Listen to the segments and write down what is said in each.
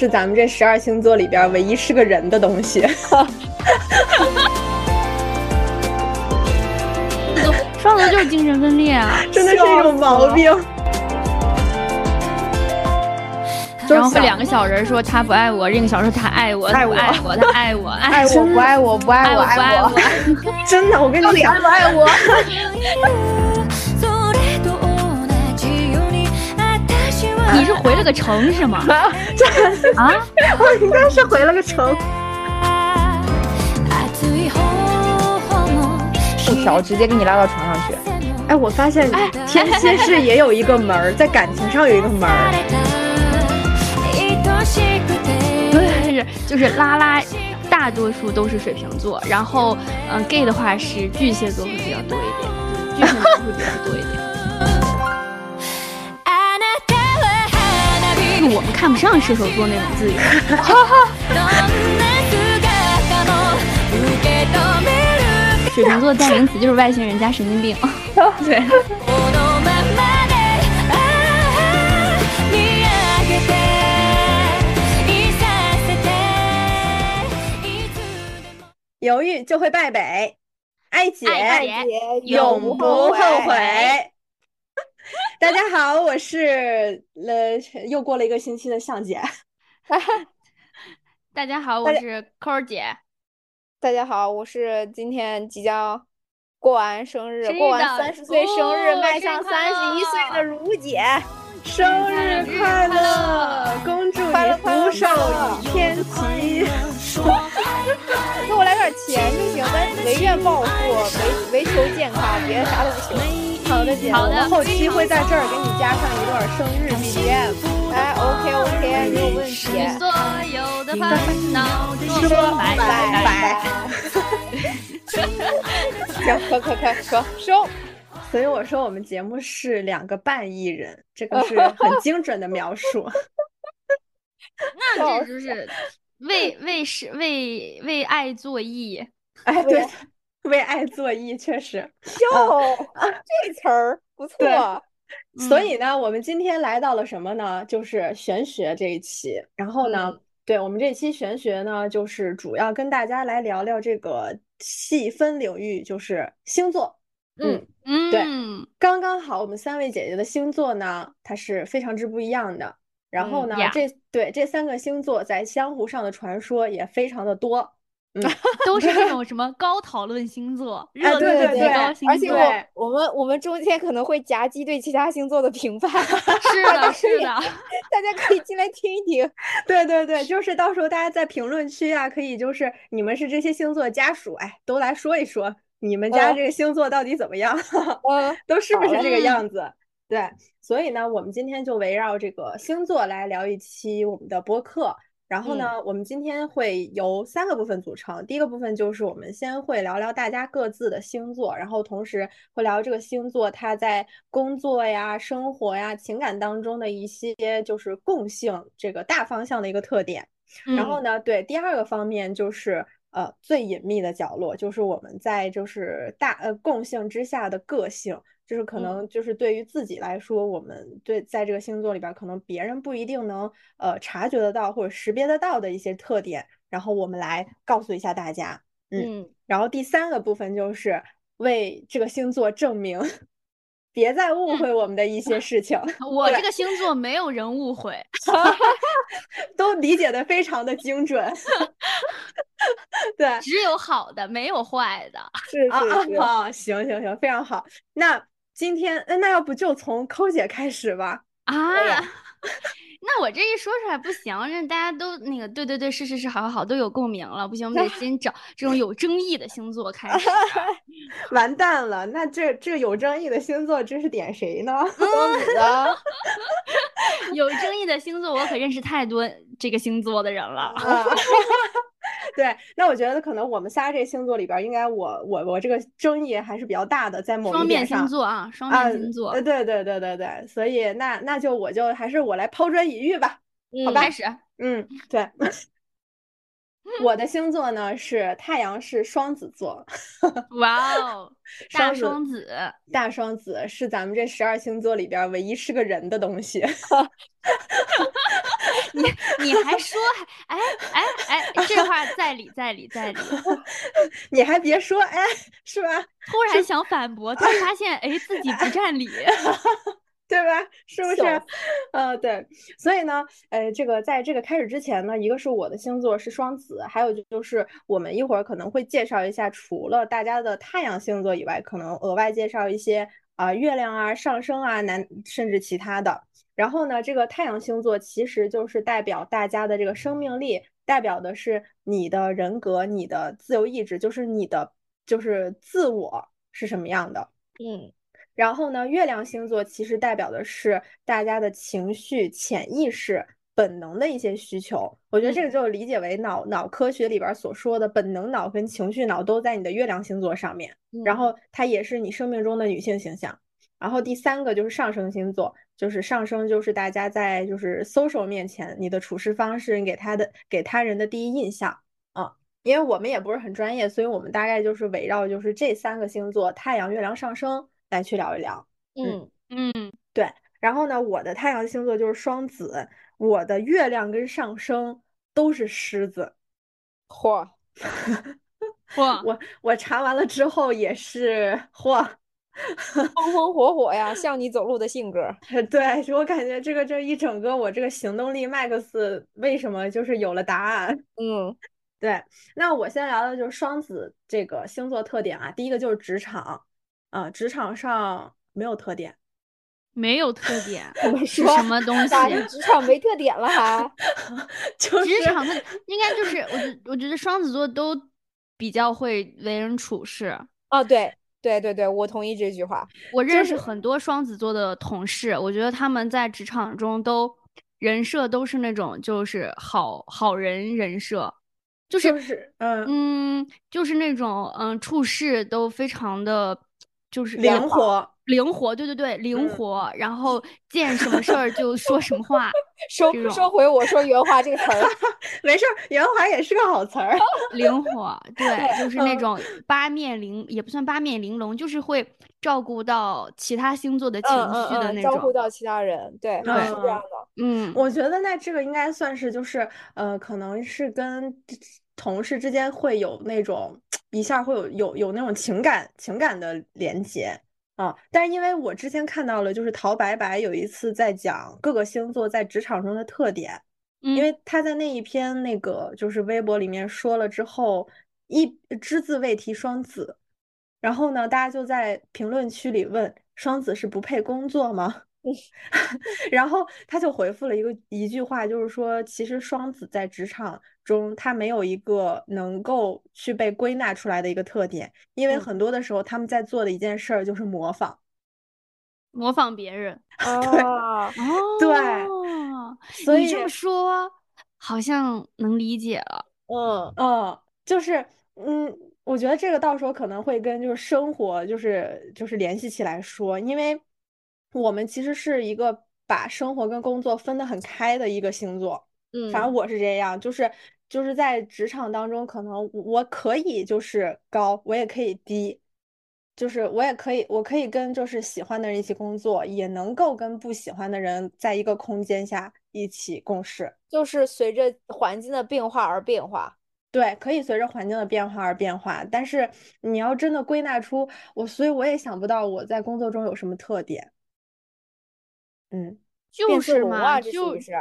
是咱们这十二星座里边唯一是个人的东西。双子就是精神分裂啊，真的是一种毛病。然后会两个小人说他不爱我，另一个小人说他爱我，爱我，爱我，他爱我，爱我不爱我，不爱我，爱我，真的，我跟你讲，爱不爱我？你是回了个城是吗？啊，我应该是回了个城。布条直接给你拉到床上去。哎，我发现天蝎是也有一个门儿，在感情上有一个门儿。对，是就是拉拉，大多数都是水瓶座，然后嗯，gay 的话是巨蟹座会比较多一点，巨蟹座会比较多一点。我们看不上射手座那种自由。水瓶座代名词就是外星人加神经病。对。犹豫就会败北，爱姐永不后悔。大家好，我是呃，又过了一个星期的向姐。大家好，我是扣儿姐。大家好，我是今天即将过完生日，过完三十岁生日，迈向三十一岁的如姐。生日快乐，恭祝你福寿天齐。给我来点钱就行，咱唯愿暴富，唯唯求健康，别的啥都不行。好的姐，我们后期会在这儿给你加上一段生日 BGM。哎，OK OK，没有问题。所有的烦恼说拜拜拜。行，可可可可收。所以我说我们节目是两个半艺人，这个是很精准的描述。那这就是为为是为为爱作义。哎，对。为爱作义，确实哟，这词儿不错。所以呢，我们今天来到了什么呢？就是玄学这一期。然后呢，对我们这期玄学呢，就是主要跟大家来聊聊这个细分领域，就是星座。嗯嗯，对，刚刚好，我们三位姐姐的星座呢，它是非常之不一样的。然后呢，这对这三个星座在江湖上的传说也非常的多。嗯，都是那种什么高讨论星座，热对对对，而且我我们我们中间可能会夹击对其他星座的评判，是的，是的，大家可以进来听一听。对对对，就是到时候大家在评论区啊，可以就是你们是这些星座家属，哎，都来说一说你们家这个星座到底怎么样，都是不是这个样子？对，所以呢，我们今天就围绕这个星座来聊一期我们的播客。然后呢，我们今天会由三个部分组成。第一个部分就是我们先会聊聊大家各自的星座，然后同时会聊这个星座它在工作呀、生活呀、情感当中的一些就是共性，这个大方向的一个特点。然后呢，对第二个方面就是呃最隐秘的角落，就是我们在就是大呃共性之下的个性。就是可能就是对于自己来说，我们对在这个星座里边，可能别人不一定能呃察觉得到或者识别得到的一些特点，然后我们来告诉一下大家。嗯，然后第三个部分就是为这个星座证明，别再误会我们的一些事情。我这个星座没有人误会，都理解的非常的精准。对，只有好的，没有坏的。是是是，好，行行行，非常好。那。今天，那要不就从抠姐开始吧？啊，那我这一说出来不行，让大家都那个，对对对，是是是，好好好，都有共鸣了。不行，我们得先找 这种有争议的星座开始。完蛋了，那这这有争议的星座，这是点谁呢？的。有争议的星座，我可认识太多这个星座的人了。对，那我觉得可能我们仨这星座里边，应该我我我这个争议还是比较大的，在某一点上。双面星座啊，双面星座。对对对对对，所以那那就我就还是我来抛砖引玉吧。好吧，开始。嗯，对。我的星座呢是太阳是双子座。哇哦，大双子，大双子是咱们这十二星座里边唯一是个人的东西。你你还说哎哎哎，这话在理在理在理，你还别说哎，是吧？突然想反驳，但发现哎自己不占理。对吧？是不是？呃，对，所以呢，呃，这个在这个开始之前呢，一个是我的星座是双子，还有就是我们一会儿可能会介绍一下，除了大家的太阳星座以外，可能额外介绍一些啊月亮啊、上升啊、男甚至其他的。然后呢，这个太阳星座其实就是代表大家的这个生命力，代表的是你的人格、你的自由意志，就是你的就是自我是什么样的。嗯。然后呢，月亮星座其实代表的是大家的情绪、潜意识、本能的一些需求。我觉得这个就理解为脑脑科学里边所说的本能脑跟情绪脑都在你的月亮星座上面。然后它也是你生命中的女性形象。然后第三个就是上升星座，就是上升就是大家在就是 social 面前你的处事方式，你给他的给他人的第一印象啊。因为我们也不是很专业，所以我们大概就是围绕就是这三个星座：太阳、月亮、上升。来去聊一聊，嗯嗯，对。然后呢，我的太阳星座就是双子，我的月亮跟上升都是狮子。嚯 嚯！我我查完了之后也是嚯，风风火火呀，像你走路的性格。对，我感觉这个这一整个我这个行动力 max 为什么就是有了答案？嗯，对。那我先聊的就是双子这个星座特点啊，第一个就是职场。啊，职场上没有特点，没有特点，是什么东西？职场没特点了还？就职场的应该就是，我觉我觉得双子座都比较会为人处事。哦，对对对对，我同意这句话。我认识很多双子座的同事，我觉得他们在职场中都人设都是那种就是好好人人设，就是嗯嗯，就是那种嗯处事都非常的。就是灵活，灵活，对对对，灵活。然后见什么事儿就说什么话，收收回我说原话这个词儿，没事儿，圆滑也是个好词儿。灵活，对，就是那种八面玲，也不算八面玲珑，就是会照顾到其他星座的情绪的那种，照顾到其他人，对，是这样的。嗯，我觉得那这个应该算是就是呃，可能是跟同事之间会有那种。一下会有有有那种情感情感的连接啊，但是因为我之前看到了，就是陶白白有一次在讲各个星座在职场中的特点，因为他在那一篇那个就是微博里面说了之后，一只字未提双子，然后呢，大家就在评论区里问双子是不配工作吗？然后他就回复了一个一句话，就是说，其实双子在职场中，他没有一个能够去被归纳出来的一个特点，因为很多的时候，他们在做的一件事儿就是模仿，模仿别人。哦，对，所以这么说好像能理解了。嗯嗯，就是嗯，我觉得这个到时候可能会跟就是生活就是就是联系起来说，因为。我们其实是一个把生活跟工作分得很开的一个星座，嗯，反正我是这样，就是就是在职场当中，可能我可以就是高，我也可以低，就是我也可以，我可以跟就是喜欢的人一起工作，也能够跟不喜欢的人在一个空间下一起共事，就是随着环境的变化而变化，对，可以随着环境的变化而变化，但是你要真的归纳出我，所以我也想不到我在工作中有什么特点。嗯，就是嘛，就是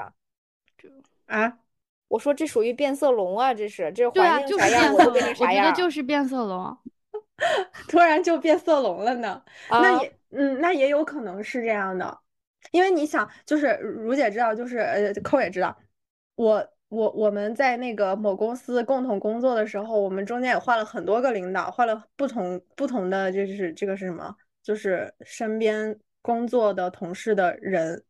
啊，我说这属于变色龙啊，这是这环境啥样，我都变成啥样。我觉得就是变色龙，突然就变色龙了呢。那也，嗯，那也有可能是这样的，因为你想，就是如姐知道，就是呃，扣也知道，我我我们在那个某公司共同工作的时候，我们中间也换了很多个领导，换了不同不同的，就是这个是什么？就是身边。工作的同事的人，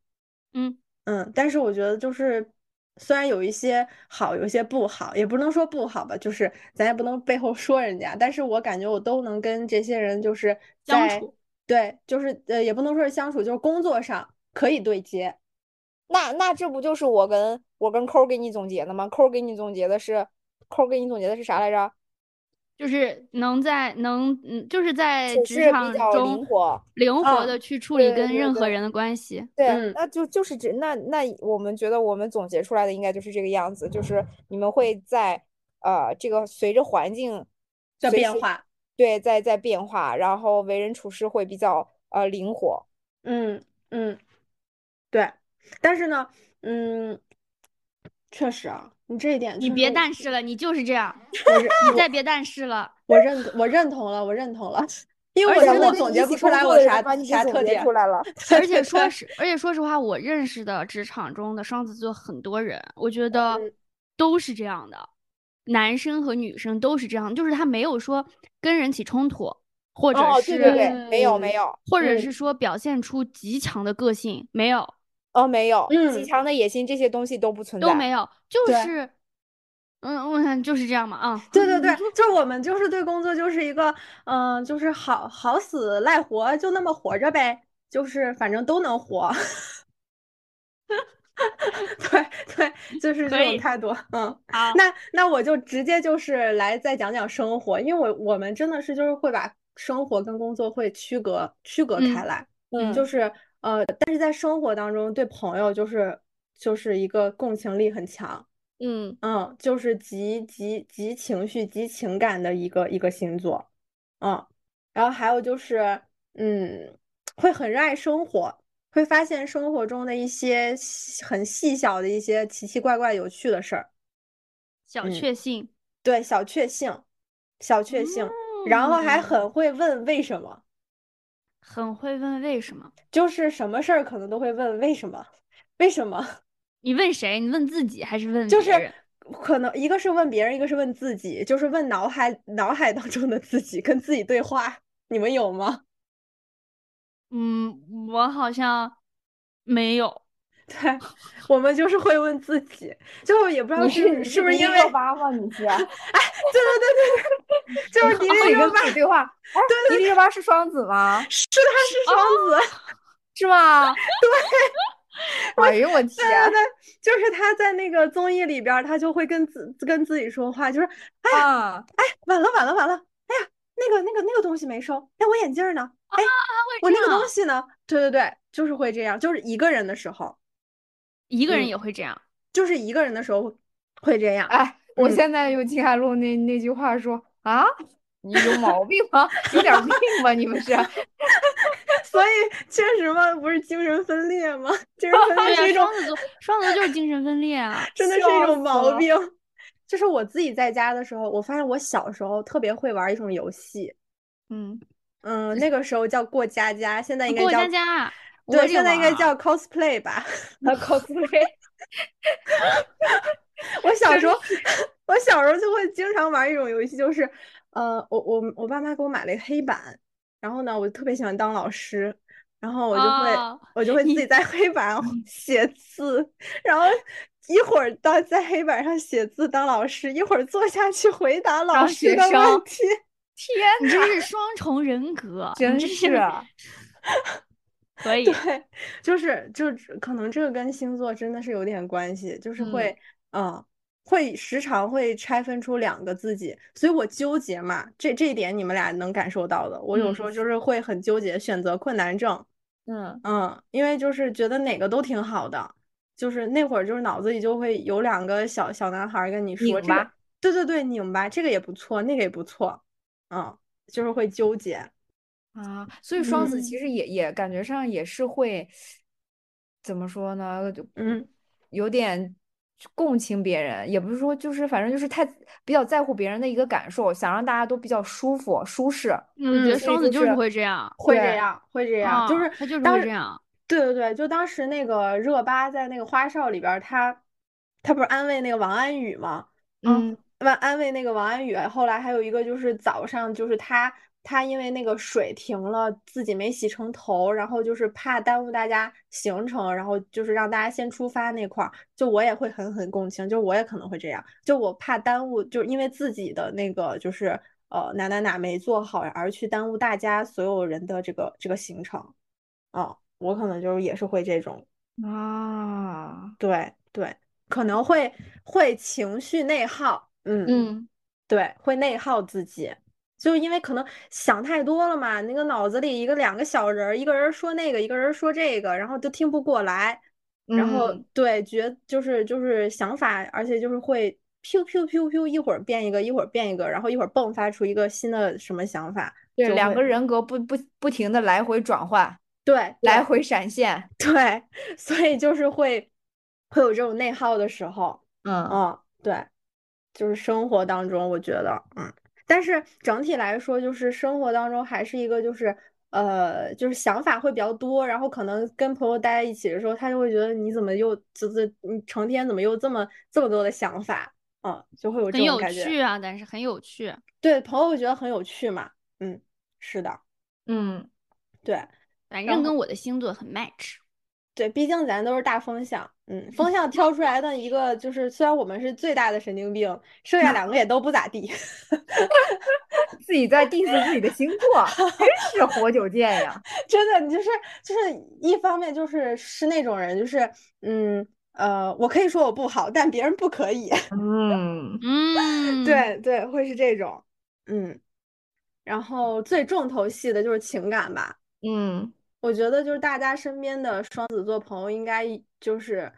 嗯嗯，但是我觉得就是虽然有一些好，有一些不好，也不能说不好吧，就是咱也不能背后说人家，但是我感觉我都能跟这些人就是相处，对，就是呃，也不能说是相处，就是工作上可以对接。那那这不就是我跟我跟扣给你总结的吗？扣给你总结的是扣给你总结的是啥来着？就是能在能嗯，就是在职场中灵活灵活的去处理跟任何人的关系。对，那就就是这那那我们觉得我们总结出来的应该就是这个样子，就是你们会在呃这个随着环境在变化，对，在在变化，然后为人处事会比较呃灵活。嗯嗯，对，但是呢，嗯，确实啊。你这一点，你别但是了，你就是这样。你再别但是了，我认我认同了，我认同了，因为我真的总结不出来我啥啥特点出来了。而且 说实，而且说实话，我认识的职场中的双子座很多人，我觉得都是这样的，男生和女生都是这样，就是他没有说跟人起冲突，或者是对对对，没有没有，或者是说表现出极强的个性，没有。哦，没有，极强的野心这些东西都不存在，都没有，就是，嗯，我想就是这样嘛，啊，对。对对，就我们就是对工作就是一个，嗯，就是好好死赖活，就那么活着呗，就是反正都能活，对对，就是这种态度，嗯，好，那那我就直接就是来再讲讲生活，因为我我们真的是就是会把生活跟工作会区隔区隔开来，嗯，就。是。呃，但是在生活当中，对朋友就是就是一个共情力很强，嗯。嗯，就是极极极情绪、极情感的一个一个星座，嗯，然后还有就是，嗯，会很热爱生活，会发现生活中的一些很细小的一些奇奇怪怪、有趣的事儿，小确幸，对，小确幸，小确幸，然后还。很会问为什么。很会问为什么，就是什么事儿可能都会问为什么，为什么？你问谁？你问自己还是问就是可能一个是问别人，一个是问自己，就是问脑海脑海当中的自己，跟自己对话。你们有吗？嗯，我好像没有。对，我们就是会问自己，就也不知道是是不是因为八吗？你 是？哎，对对对对对，就是迪丽热巴对话。对，迪丽热巴是双子吗？是，她是双子，是吗？对。哎呦我天！对对对，就是他在那个综艺里边，他就会跟自跟自己说话，就是哎呀，哎，晚了晚了晚了，哎呀，那个那个那个东西没收，哎，我眼镜呢？哎，我那个东西呢？对对对，就是会这样，就是一个人的时候。一个人也会这样，就是一个人的时候会这样。哎，我现在用金海璐那那句话说啊，你有毛病吗？有点病吧？你们是？所以确实嘛，不是精神分裂吗？精神分裂是一种双子座，双子座就是精神分裂啊，真的是一种毛病。就是我自己在家的时候，我发现我小时候特别会玩一种游戏，嗯嗯，那个时候叫过家家，现在应该叫过家家。对，现在应该叫 cosplay 吧？cosplay。我小时候，我小时候就会经常玩一种游戏，就是，呃，我我我爸妈给我买了一个黑板，然后呢，我就特别喜欢当老师，然后我就会我就会自己在黑板上写字，然后一会儿当在黑板上写字当老师，一会儿坐下去回答老师的问题。天，你这是双重人格，真是。可 以，对，就是就可能这个跟星座真的是有点关系，就是会，嗯，会时常会拆分出两个自己，所以我纠结嘛，这这一点你们俩能感受到的，我有时候就是会很纠结，选择困难症，嗯。嗯，因为就是觉得哪个都挺好的，就是那会儿就是脑子里就会有两个小小男孩跟你说这个，对对对，拧巴，这个也不错，那个也不错，嗯，就是会纠结。啊，所以双子其实也也感觉上也是会怎么说呢？就嗯，有点共情别人，也不是说就是反正就是太比较在乎别人的一个感受，想让大家都比较舒服舒适。我觉得双子就是会这样，会这样，会这样，就是他就是会这样。对对对，就当时那个热巴在那个花少里边，他他不是安慰那个王安宇吗？嗯，安安慰那个王安宇，后来还有一个就是早上就是他。他因为那个水停了，自己没洗成头，然后就是怕耽误大家行程，然后就是让大家先出发那块儿，就我也会狠狠共情，就我也可能会这样，就我怕耽误，就因为自己的那个就是呃哪哪哪没做好而去耽误大家所有人的这个这个行程，啊，我可能就是也是会这种啊，对对，可能会会情绪内耗，嗯嗯。对，会内耗自己，就因为可能想太多了嘛，那个脑子里一个两个小人，一个人说那个，一个人说这个，然后都听不过来，然后对，觉就是就是想法，而且就是会。噗噗噗噗，一会儿变一个，一会儿变一个，然后一会儿迸发出一个新的什么想法。对，两个人格不不不停的来回转换，对，来回闪现，对，所以就是会会有这种内耗的时候。嗯嗯，对，就是生活当中，我觉得，嗯，但是整体来说，就是生活当中还是一个就是。呃，就是想法会比较多，然后可能跟朋友待在一起的时候，他就会觉得你怎么又这这你成天怎么又这么这么多的想法，嗯，就会有这种感觉。很有趣啊，但是很有趣。对，朋友会觉得很有趣嘛，嗯，是的，嗯，对，反正跟我的星座很 match。对，毕竟咱都是大风向，嗯，风向挑出来的一个就是，虽然我们是最大的神经病，剩下 两个也都不咋地。自己在 diss 自己的星座，真是活久见呀！真的，你就是就是一方面就是是那种人，就是嗯呃，我可以说我不好，但别人不可以。嗯嗯，对对，会是这种，嗯。然后最重头戏的就是情感吧，嗯。我觉得就是大家身边的双子座朋友，应该就是，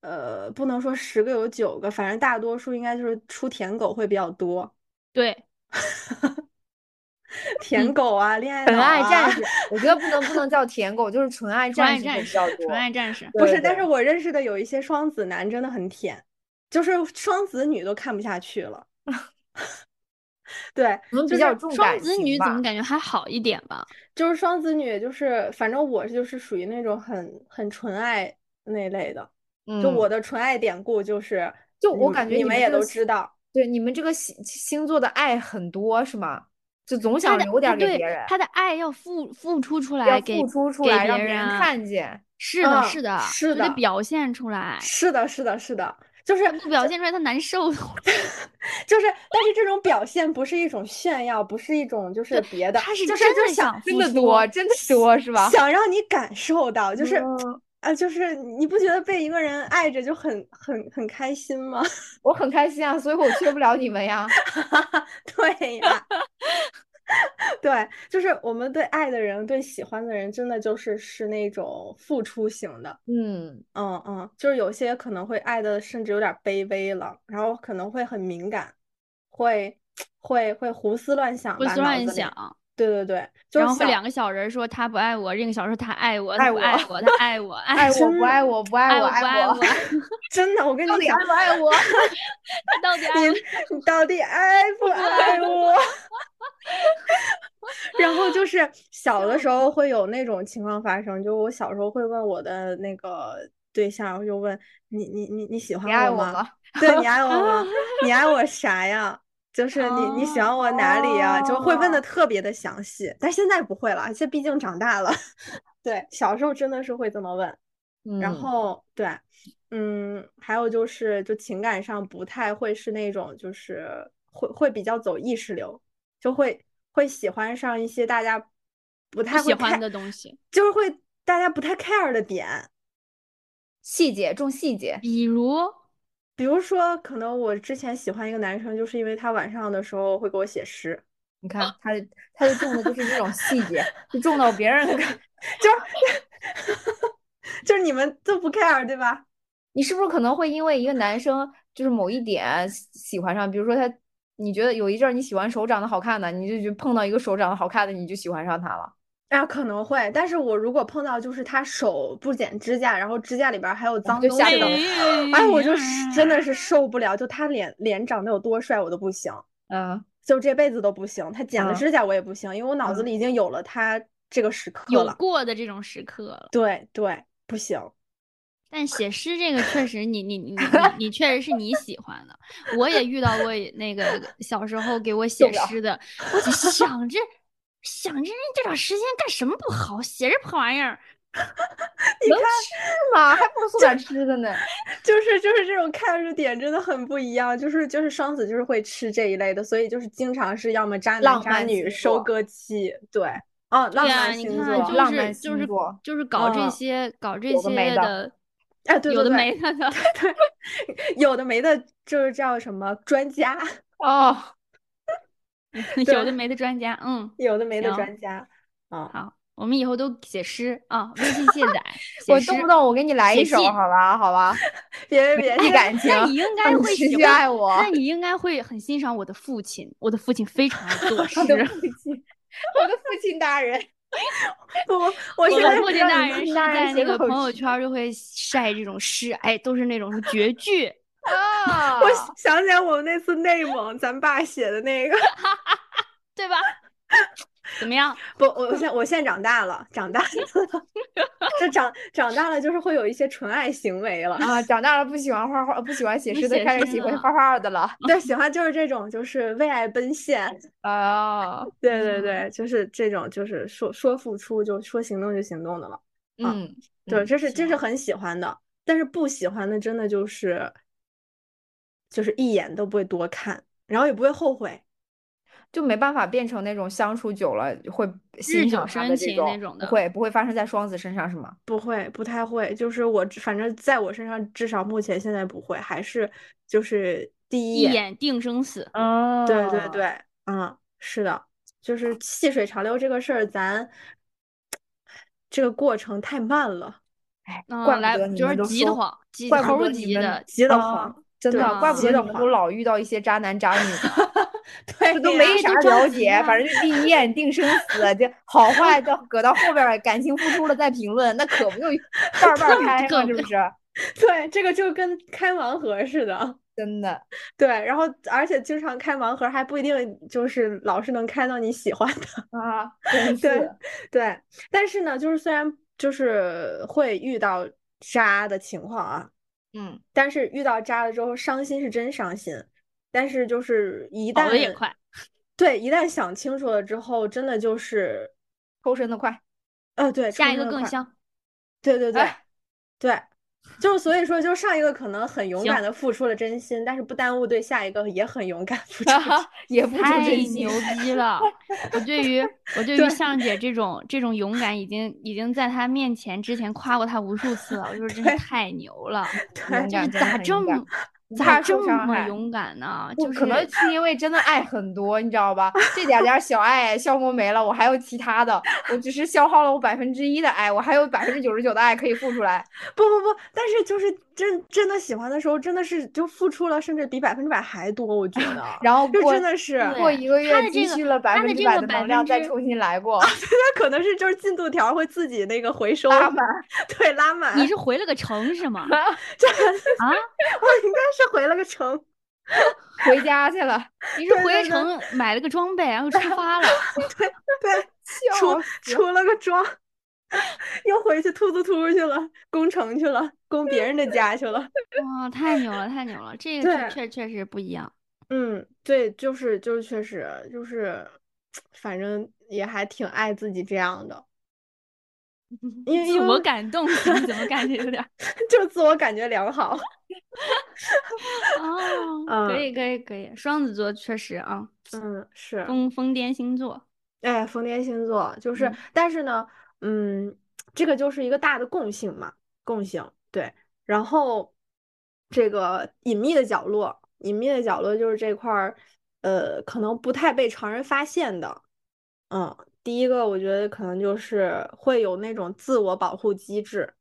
呃，不能说十个有九个，反正大多数应该就是出舔狗会比较多。对，舔狗啊，恋爱纯爱战士，我觉得不能不能叫舔狗，就是纯爱战士比较多。纯爱战士不是，但是我认识的有一些双子男真的很舔，就是双子女都看不下去了。对，可能比较重双子女怎么感觉还好一点吧？就是双子女，就是反正我就是属于那种很很纯爱那类的。就我的纯爱典故就是，就我感觉你们也都知道，对你们这个星星座的爱很多是吗？就总想留点给别人。他的爱要付付出出来，付出出来让别人看见。是的，是的，是的，表现出来。是的，是的，是的。就是不表现出来，他难受。就是，但是这种表现不是一种炫耀，不是一种就是别的，他是就是就是想真的多，真的多是吧？想 让你感受到，就是啊，就是你不觉得被一个人爱着就很很很开心吗？我很开心啊，所以我缺不了你们呀。对呀。对，就是我们对爱的人，对喜欢的人，真的就是是那种付出型的。嗯嗯嗯，就是有些可能会爱的甚至有点卑微了，然后可能会很敏感，会会会胡思乱想，胡思乱想。对对对，然后两个小人说他不爱我，另一个小人说他爱我，爱我，爱我，他爱我，爱我不爱我不爱我不爱我，真的，我跟你讲，爱不爱我？他到底爱你到底爱不爱我？然后就是小的时候会有那种情况发生，就我小时候会问我的那个对象，就问你你你你喜欢我吗？对你爱我吗？你爱我啥呀？就是你你喜欢我哪里呀？就会问的特别的详细，但现在不会了，现在毕竟长大了。对，小时候真的是会这么问。然后对，嗯，还有就是就情感上不太会是那种，就是会会比较走意识流，就会会喜欢上一些大家不太喜欢的东西，就是会大家不太 care 的点，细节重细节，比如。比如说，可能我之前喜欢一个男生，就是因为他晚上的时候会给我写诗。你看，他他就重的就是这种细节，就重到别人，就是就是你们都不 care 对吧？你是不是可能会因为一个男生就是某一点喜欢上？比如说他，你觉得有一阵儿你喜欢手长得好看的，你就就碰到一个手长得好看的，你就喜欢上他了。啊，可能会，但是我如果碰到就是他手不剪指甲，然后指甲里边还有脏东西的，哎，我就真的是受不了。就他脸脸长得有多帅，我都不行，嗯，就这辈子都不行。他剪了指甲我也不行，因为我脑子里已经有了他这个时刻了，有过的这种时刻了。对对，不行。但写诗这个确实，你你你你你确实是你喜欢的。我也遇到过那个小时候给我写诗的，我就想着。想着人这点时间干什么不好？写这破玩意儿，能吃吗？还不如送点 吃的呢。就是就是这种看着点真的很不一样。就是就是双子就是会吃这一类的，所以就是经常是要么渣男渣女收割期。对，哦，浪漫星座，浪漫星座就是搞这些搞这些的，哎，对，有的没的，对，有的没的，就是叫什么专家。哦，有的没的专家，嗯，有的没的专家，嗯，好，我们以后都写诗啊，微信卸载，我动不动我给你来一首，好吧，好吧，别别别，感情，那你应该会持续爱我，那你应该会很欣赏我的父亲，我的父亲非常爱作诗，我的父亲，我的父亲大人，我我我父亲大人是在那个朋友圈就会晒这种诗，哎，都是那种绝句。啊！我想起来，我们那次内蒙，咱爸写的那个，对吧？怎么样？不，我现我现在长大了，长大了，这长长大了就是会有一些纯爱行为了啊！长大了不喜欢画画，不喜欢写诗的，开始喜欢画画的了。对，喜欢就是这种，就是为爱奔现 啊！对对对，就是这种，就是说说付出就说行动就行动的了。嗯，对，这是这是很喜欢的，但是不喜欢的真的就是。就是一眼都不会多看，然后也不会后悔，就没办法变成那种相处久了会欣赏他的那种，不会不会发生在双子身上是吗？不会，不太会。就是我反正在我身上，至少目前现在不会，还是就是第一眼定生死。哦，对对对，嗯，是的，就是细水长流这个事儿，咱这个过程太慢了。哎，怪不得就是急得慌，急头急的，急得慌。真的，怪不得你们都老遇到一些渣男渣女，对，都没啥了解，反正就第一眼定生死，就好 坏都搁到后边，感情付出了再评论，那可不就 半半开吗？是不是？对，这个就跟开盲盒似的，真的。对，然后而且经常开盲盒还不一定就是老是能开到你喜欢的啊。对对，但是呢，就是虽然就是会遇到渣的情况啊。嗯，但是遇到渣了之后，伤心是真伤心。但是就是一旦也快，对，一旦想清楚了之后，真的就是抽身的快。呃，对，下一个更香。对对对，对。就是所以说，就上一个可能很勇敢的付出了真心，但是不耽误对下一个也很勇敢付出，也付出真心。太牛逼了！我对于我对 于向姐这种这种勇敢，已经已经在她面前之前夸过她无数次了。我说真是太牛了，就是咋这么。咋这么勇敢呢？就可能是因为真的爱很多，你知道吧？这点点小爱消磨没了，我还有其他的。我只是消耗了我百分之一的爱，我还有百分之九十九的爱可以付出来。不不不，但是就是真真的喜欢的时候，真的是就付出了，甚至比百分之百还多。我觉得，然后就真的是过一个月积蓄了百分之百的能量，再重新来过。他可能是就是进度条会自己那个回收拉满，对拉满。你是回了个城是吗？这啊，我应该是回了个城。回家去了，你是回城买了个装备，然后出 发了。对对，出出了个装，又回去突突突去了，攻城去了，攻别人的家去了。哇，太牛了，太牛了！这个确确实不一样。嗯，对，就是就是确实就是，反正也还挺爱自己这样的。因为自我感动，怎么感觉有点？就自我感觉良好。哦，可以可以可以，双子座确实啊，嗯，是疯疯癫星座。哎，疯癫星座就是，但是呢，嗯，这个就是一个大的共性嘛，共性对。然后这个隐秘的角落，隐秘的角落就是这块儿，呃，可能不太被常人发现的，嗯。第一个，我觉得可能就是会有那种自我保护机制，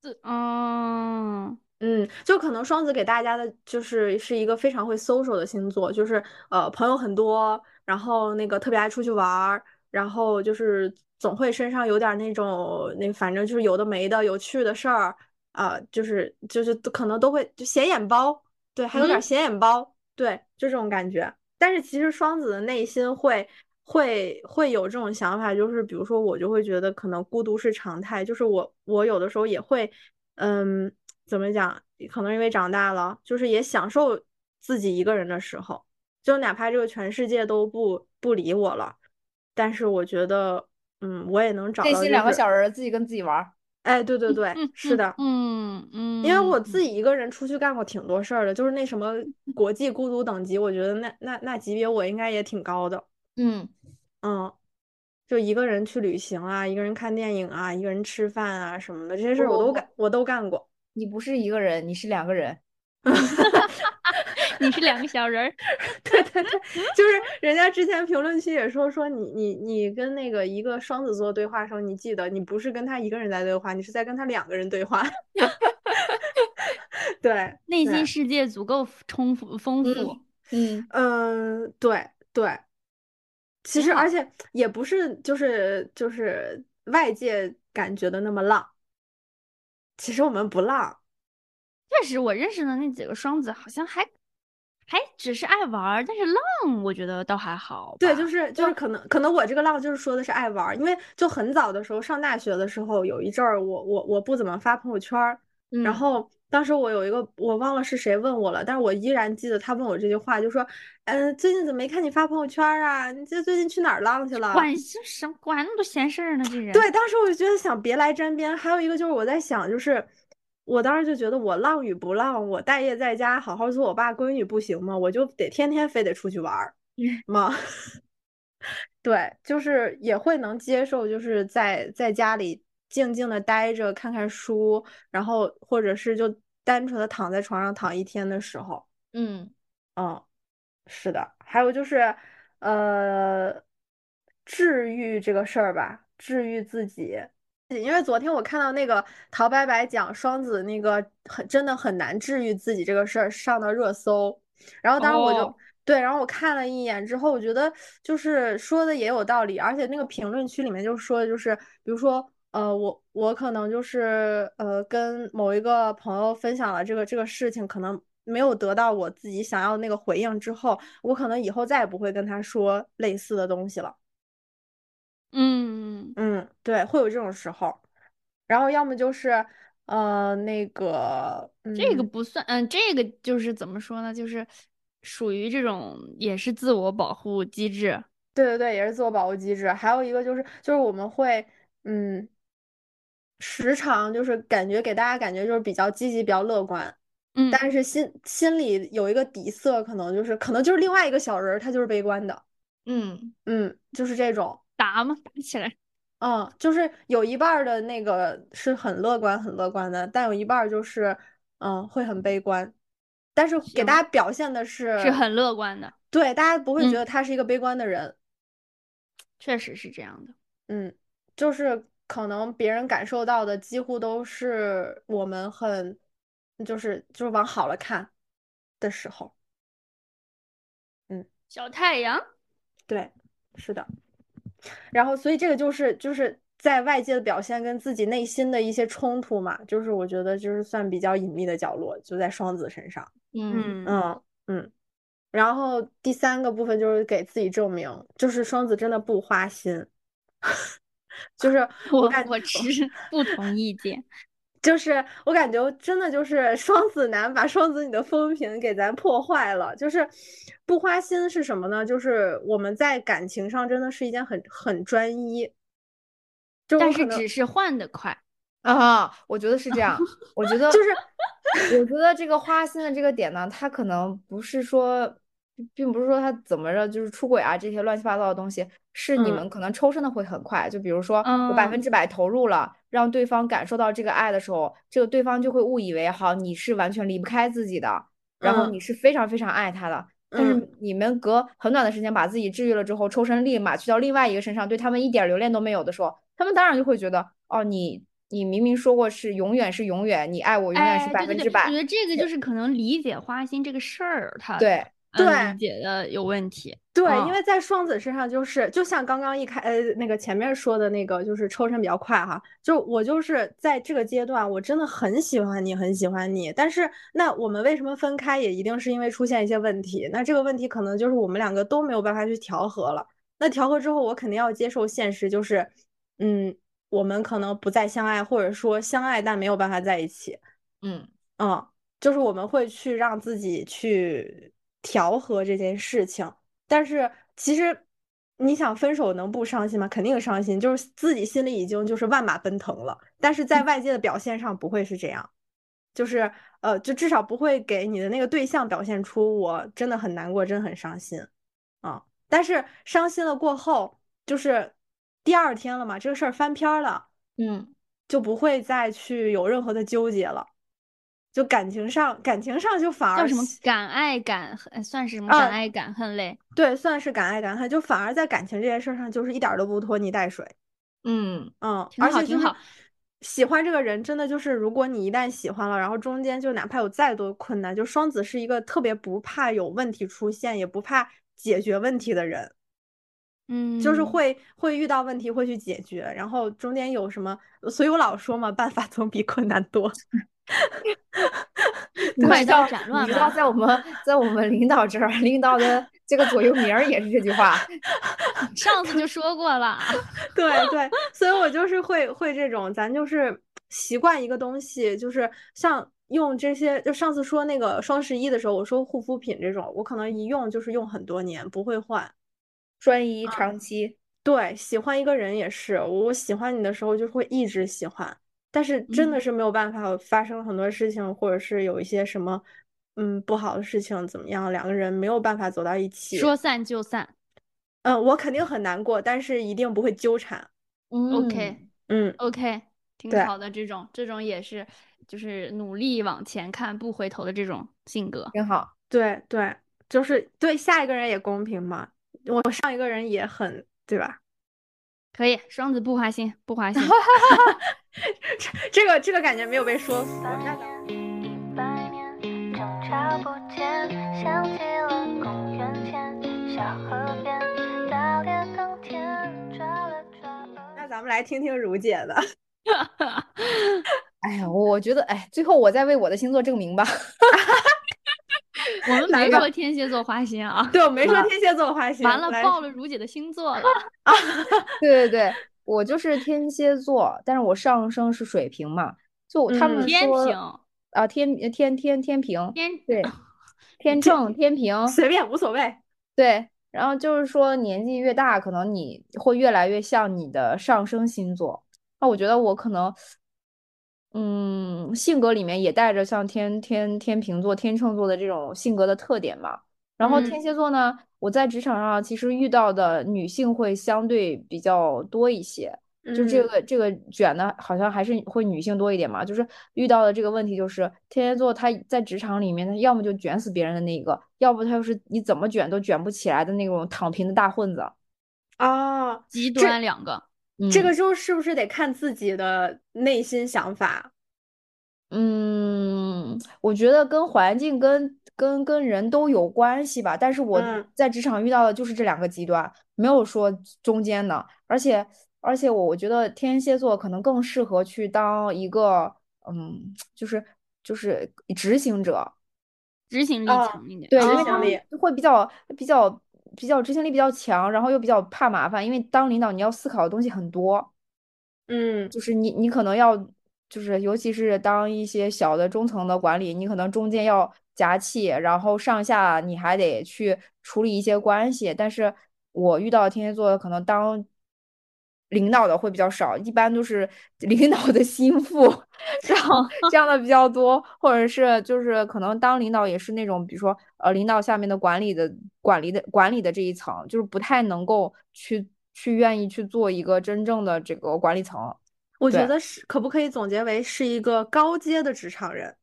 自嗯嗯，就可能双子给大家的就是是一个非常会 social 的星座，就是呃朋友很多，然后那个特别爱出去玩儿，然后就是总会身上有点那种那反正就是有的没的有趣的事儿啊，就是就是可能都会就显眼包，对，还有点显眼包，对，就这种感觉。但是其实双子的内心会。会会有这种想法，就是比如说我就会觉得可能孤独是常态，就是我我有的时候也会，嗯，怎么讲？可能因为长大了，就是也享受自己一个人的时候，就哪怕这个全世界都不不理我了，但是我觉得，嗯，我也能找到。内心两个小人自己跟自己玩。哎，对对对，是的，嗯嗯，因为我自己一个人出去干过挺多事儿的，就是那什么国际孤独等级，我觉得那那那级别我应该也挺高的。嗯嗯，就一个人去旅行啊，一个人看电影啊，一个人吃饭啊什么的，这些事我都干，我都干过。你不是一个人，你是两个人。你是两个小人儿。对对对，就是人家之前评论区也说说你你你跟那个一个双子座对话的时候，你记得你不是跟他一个人在对话，你是在跟他两个人对话。对，内心世界足够充富丰富。嗯嗯，对对。其实，而且也不是，就是就是外界感觉的那么浪。其实我们不浪。确实，我认识的那几个双子好像还还只是爱玩，但是浪，我觉得倒还好。对，就是就是可能可能我这个浪就是说的是爱玩，因为就很早的时候上大学的时候，有一阵儿我我我不怎么发朋友圈，然后。当时我有一个，我忘了是谁问我了，但是我依然记得他问我这句话，就说：“嗯，最近怎么没看你发朋友圈啊？你这最近去哪儿浪去了？”管什么管那么多闲事儿呢？这人。对，当时我就觉得想别来沾边。还有一个就是我在想，就是我当时就觉得我浪与不浪，我待业在家好好做我爸闺女不行吗？我就得天天非得出去玩儿吗？对，就是也会能接受，就是在在家里。静静的待着，看看书，然后或者是就单纯的躺在床上躺一天的时候，嗯嗯，是的。还有就是，呃，治愈这个事儿吧，治愈自己。因为昨天我看到那个陶白白讲双子那个很真的很难治愈自己这个事儿上到热搜，然后当时我就对，然后我看了一眼之后，我觉得就是说的也有道理，而且那个评论区里面就说的就是，比如说。呃，我我可能就是呃，跟某一个朋友分享了这个这个事情，可能没有得到我自己想要的那个回应之后，我可能以后再也不会跟他说类似的东西了。嗯嗯，对，会有这种时候。然后要么就是呃，那个这个不算，嗯，这个就是怎么说呢？就是属于这种也是自我保护机制。对对对，也是自我保护机制。还有一个就是就是我们会嗯。时常就是感觉给大家感觉就是比较积极、比较乐观，嗯，但是心心里有一个底色，可能就是可能就是另外一个小人儿，他就是悲观的，嗯。嗯，就是这种。打嘛？打起来，嗯，就是有一半的那个是很乐观、很乐观的，但有一半就是嗯会很悲观，但是给大家表现的是是很乐观的，对，大家不。会觉得他是一个悲观的人，确实是这样的，嗯，就是。可能别人感受到的几乎都是我们很，就是就是往好了看的时候，嗯，小太阳，对，是的，然后所以这个就是就是在外界的表现跟自己内心的一些冲突嘛，就是我觉得就是算比较隐秘的角落，就在双子身上，嗯。嗯嗯，然后第三个部分就是给自己证明，就是双子真的不花心。就是 我感我持 不同意见，就是我感觉真的就是双子男把双子女的风评给咱破坏了。就是不花心是什么呢？就是我们在感情上真的是一件很很专一，但是只是换的快啊。我觉得是这样，我觉得就是我觉得这个花心的这个点呢，他可能不是说。并不是说他怎么着就是出轨啊，这些乱七八糟的东西，是你们可能抽身的会很快。就比如说我百分之百投入了，让对方感受到这个爱的时候，这个对方就会误以为好你是完全离不开自己的，然后你是非常非常爱他的。但是你们隔很短的时间把自己治愈了之后，抽身立马去到另外一个身上，对他们一点留恋都没有的时候，他们当然就会觉得哦，你你明明说过是永远是永远，你爱我永远是百分之百。我觉得这个就是可能理解花心这个事儿，他对。对，理解的有问题。对，因为在双子身上，就是就像刚刚一开呃那个前面说的那个，就是抽身比较快哈。就我就是在这个阶段，我真的很喜欢你，很喜欢你。但是那我们为什么分开，也一定是因为出现一些问题。那这个问题可能就是我们两个都没有办法去调和了。那调和之后，我肯定要接受现实，就是嗯，我们可能不再相爱，或者说相爱但没有办法在一起。嗯嗯，就是我们会去让自己去。调和这件事情，但是其实你想分手能不伤心吗？肯定伤心，就是自己心里已经就是万马奔腾了，但是在外界的表现上不会是这样，就是呃，就至少不会给你的那个对象表现出我真的很难过，真的很伤心啊。但是伤心了过后，就是第二天了嘛，这个事儿翻篇了，嗯，就不会再去有任何的纠结了。就感情上，感情上就反而叫什么敢爱敢恨，算是什么敢爱敢恨类？对，算是敢爱敢恨，就反而在感情这件事上，就是一点都不拖泥带水。嗯嗯，挺好挺好。喜欢这个人，真的就是，如果你一旦喜欢了，然后中间就哪怕有再多困难，就双子是一个特别不怕有问题出现，也不怕解决问题的人。嗯，就是会会遇到问题会去解决，然后中间有什么，所以我老说嘛，办法总比困难多。快刀斩乱麻，你知道在我们在我们领导这儿，领导的这个左右铭也是这句话，上次就说过了。对对，所以我就是会会这种，咱就是习惯一个东西，就是像用这些，就上次说那个双十一的时候，我说护肤品这种，我可能一用就是用很多年，不会换。专一长期，对，喜欢一个人也是，我喜欢你的时候就会一直喜欢，但是真的是没有办法，发生很多事情，或者是有一些什么，嗯，不好的事情怎么样，两个人没有办法走到一起，说散就散。嗯，我肯定很难过，但是一定不会纠缠。嗯，OK，嗯，OK，挺好的，这种这种也是，就是努力往前看，不回头的这种性格，挺好。对对，就是对下一个人也公平嘛。我上一个人也很对吧？可以，双子不花心，不花心。这 这个这个感觉没有被说服。那咱们来听听如姐的。哎呀，我觉得，哎，最后我再为我的星座证明吧。我们没说天蝎座花心啊，对，我没说天蝎座花心。完了，爆了如姐的星座了啊！对对对，我就是天蝎座，但是我上升是水瓶嘛，就他们说啊，天 天天天平，天对，天秤天平，随便无所谓。对，然后就是说年纪越大，可能你会越来越像你的上升星座。那我觉得我可能。嗯，性格里面也带着像天天天秤座、天秤座的这种性格的特点嘛。然后天蝎座呢，我在职场上其实遇到的女性会相对比较多一些，就这个这个卷的，好像还是会女性多一点嘛。就是遇到的这个问题，就是天蝎座他在职场里面，他要么就卷死别人的那个，要不他就是你怎么卷都卷不起来的那种躺平的大混子啊，极端两个。这个就是不是得看自己的内心想法？嗯，我觉得跟环境、跟跟跟人都有关系吧。但是我在职场遇到的就是这两个极端，没有说中间的。而且而且，我我觉得天蝎座可能更适合去当一个，嗯，就是就是执行者，执行力强一点。对，执行力会比较比较。比较执行力比较强，然后又比较怕麻烦，因为当领导你要思考的东西很多，嗯，就是你你可能要就是尤其是当一些小的中层的管理，你可能中间要夹气，然后上下你还得去处理一些关系。但是我遇到天蝎座的可能当。领导的会比较少，一般都是 领导的心腹，这样 这样的比较多，或者是就是可能当领导也是那种，比如说呃领导下面的管理的管理的管理的这一层，就是不太能够去去愿意去做一个真正的这个管理层。我觉得是可不可以总结为是一个高阶的职场人，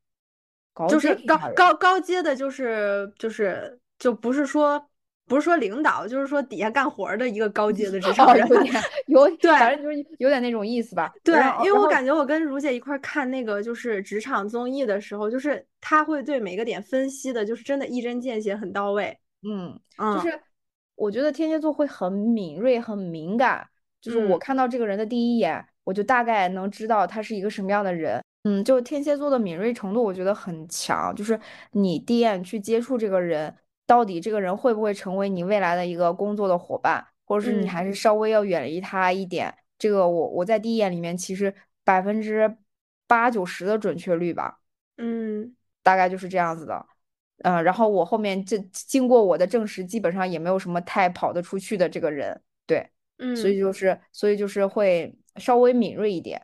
就是高高高阶的，就是就是就不是说。不是说领导，就是说底下干活的一个高阶的职场人，有点有对，反正就是有点那种意思吧。对，因为我感觉我跟如姐一块看那个就是职场综艺的时候，就是他会对每个点分析的，就是真的一针见血，很到位。嗯，就是我觉得天蝎座会很敏锐、很敏感，就是我看到这个人的第一眼，我就大概能知道他是一个什么样的人。嗯，就天蝎座的敏锐程度，我觉得很强，就是你第一眼去接触这个人。到底这个人会不会成为你未来的一个工作的伙伴，或者是你还是稍微要远离他一点？这个我我在第一眼里面其实百分之八九十的准确率吧，嗯，大概就是这样子的，嗯，然后我后面这经过我的证实，基本上也没有什么太跑得出去的这个人，对，嗯，所以就是所以就是会稍微敏锐一点。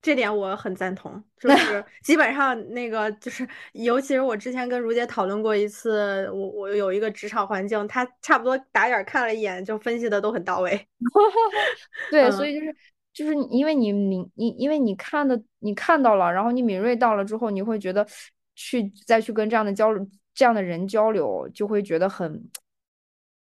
这点我很赞同，就 是基本上那个就是，尤其是我之前跟如姐讨论过一次，我我有一个职场环境，她差不多打眼看了一眼就分析的都很到位。对，所以就是就是因为你敏你因为你看的你看到了，然后你敏锐到了之后，你会觉得去再去跟这样的交流这样的人交流，就会觉得很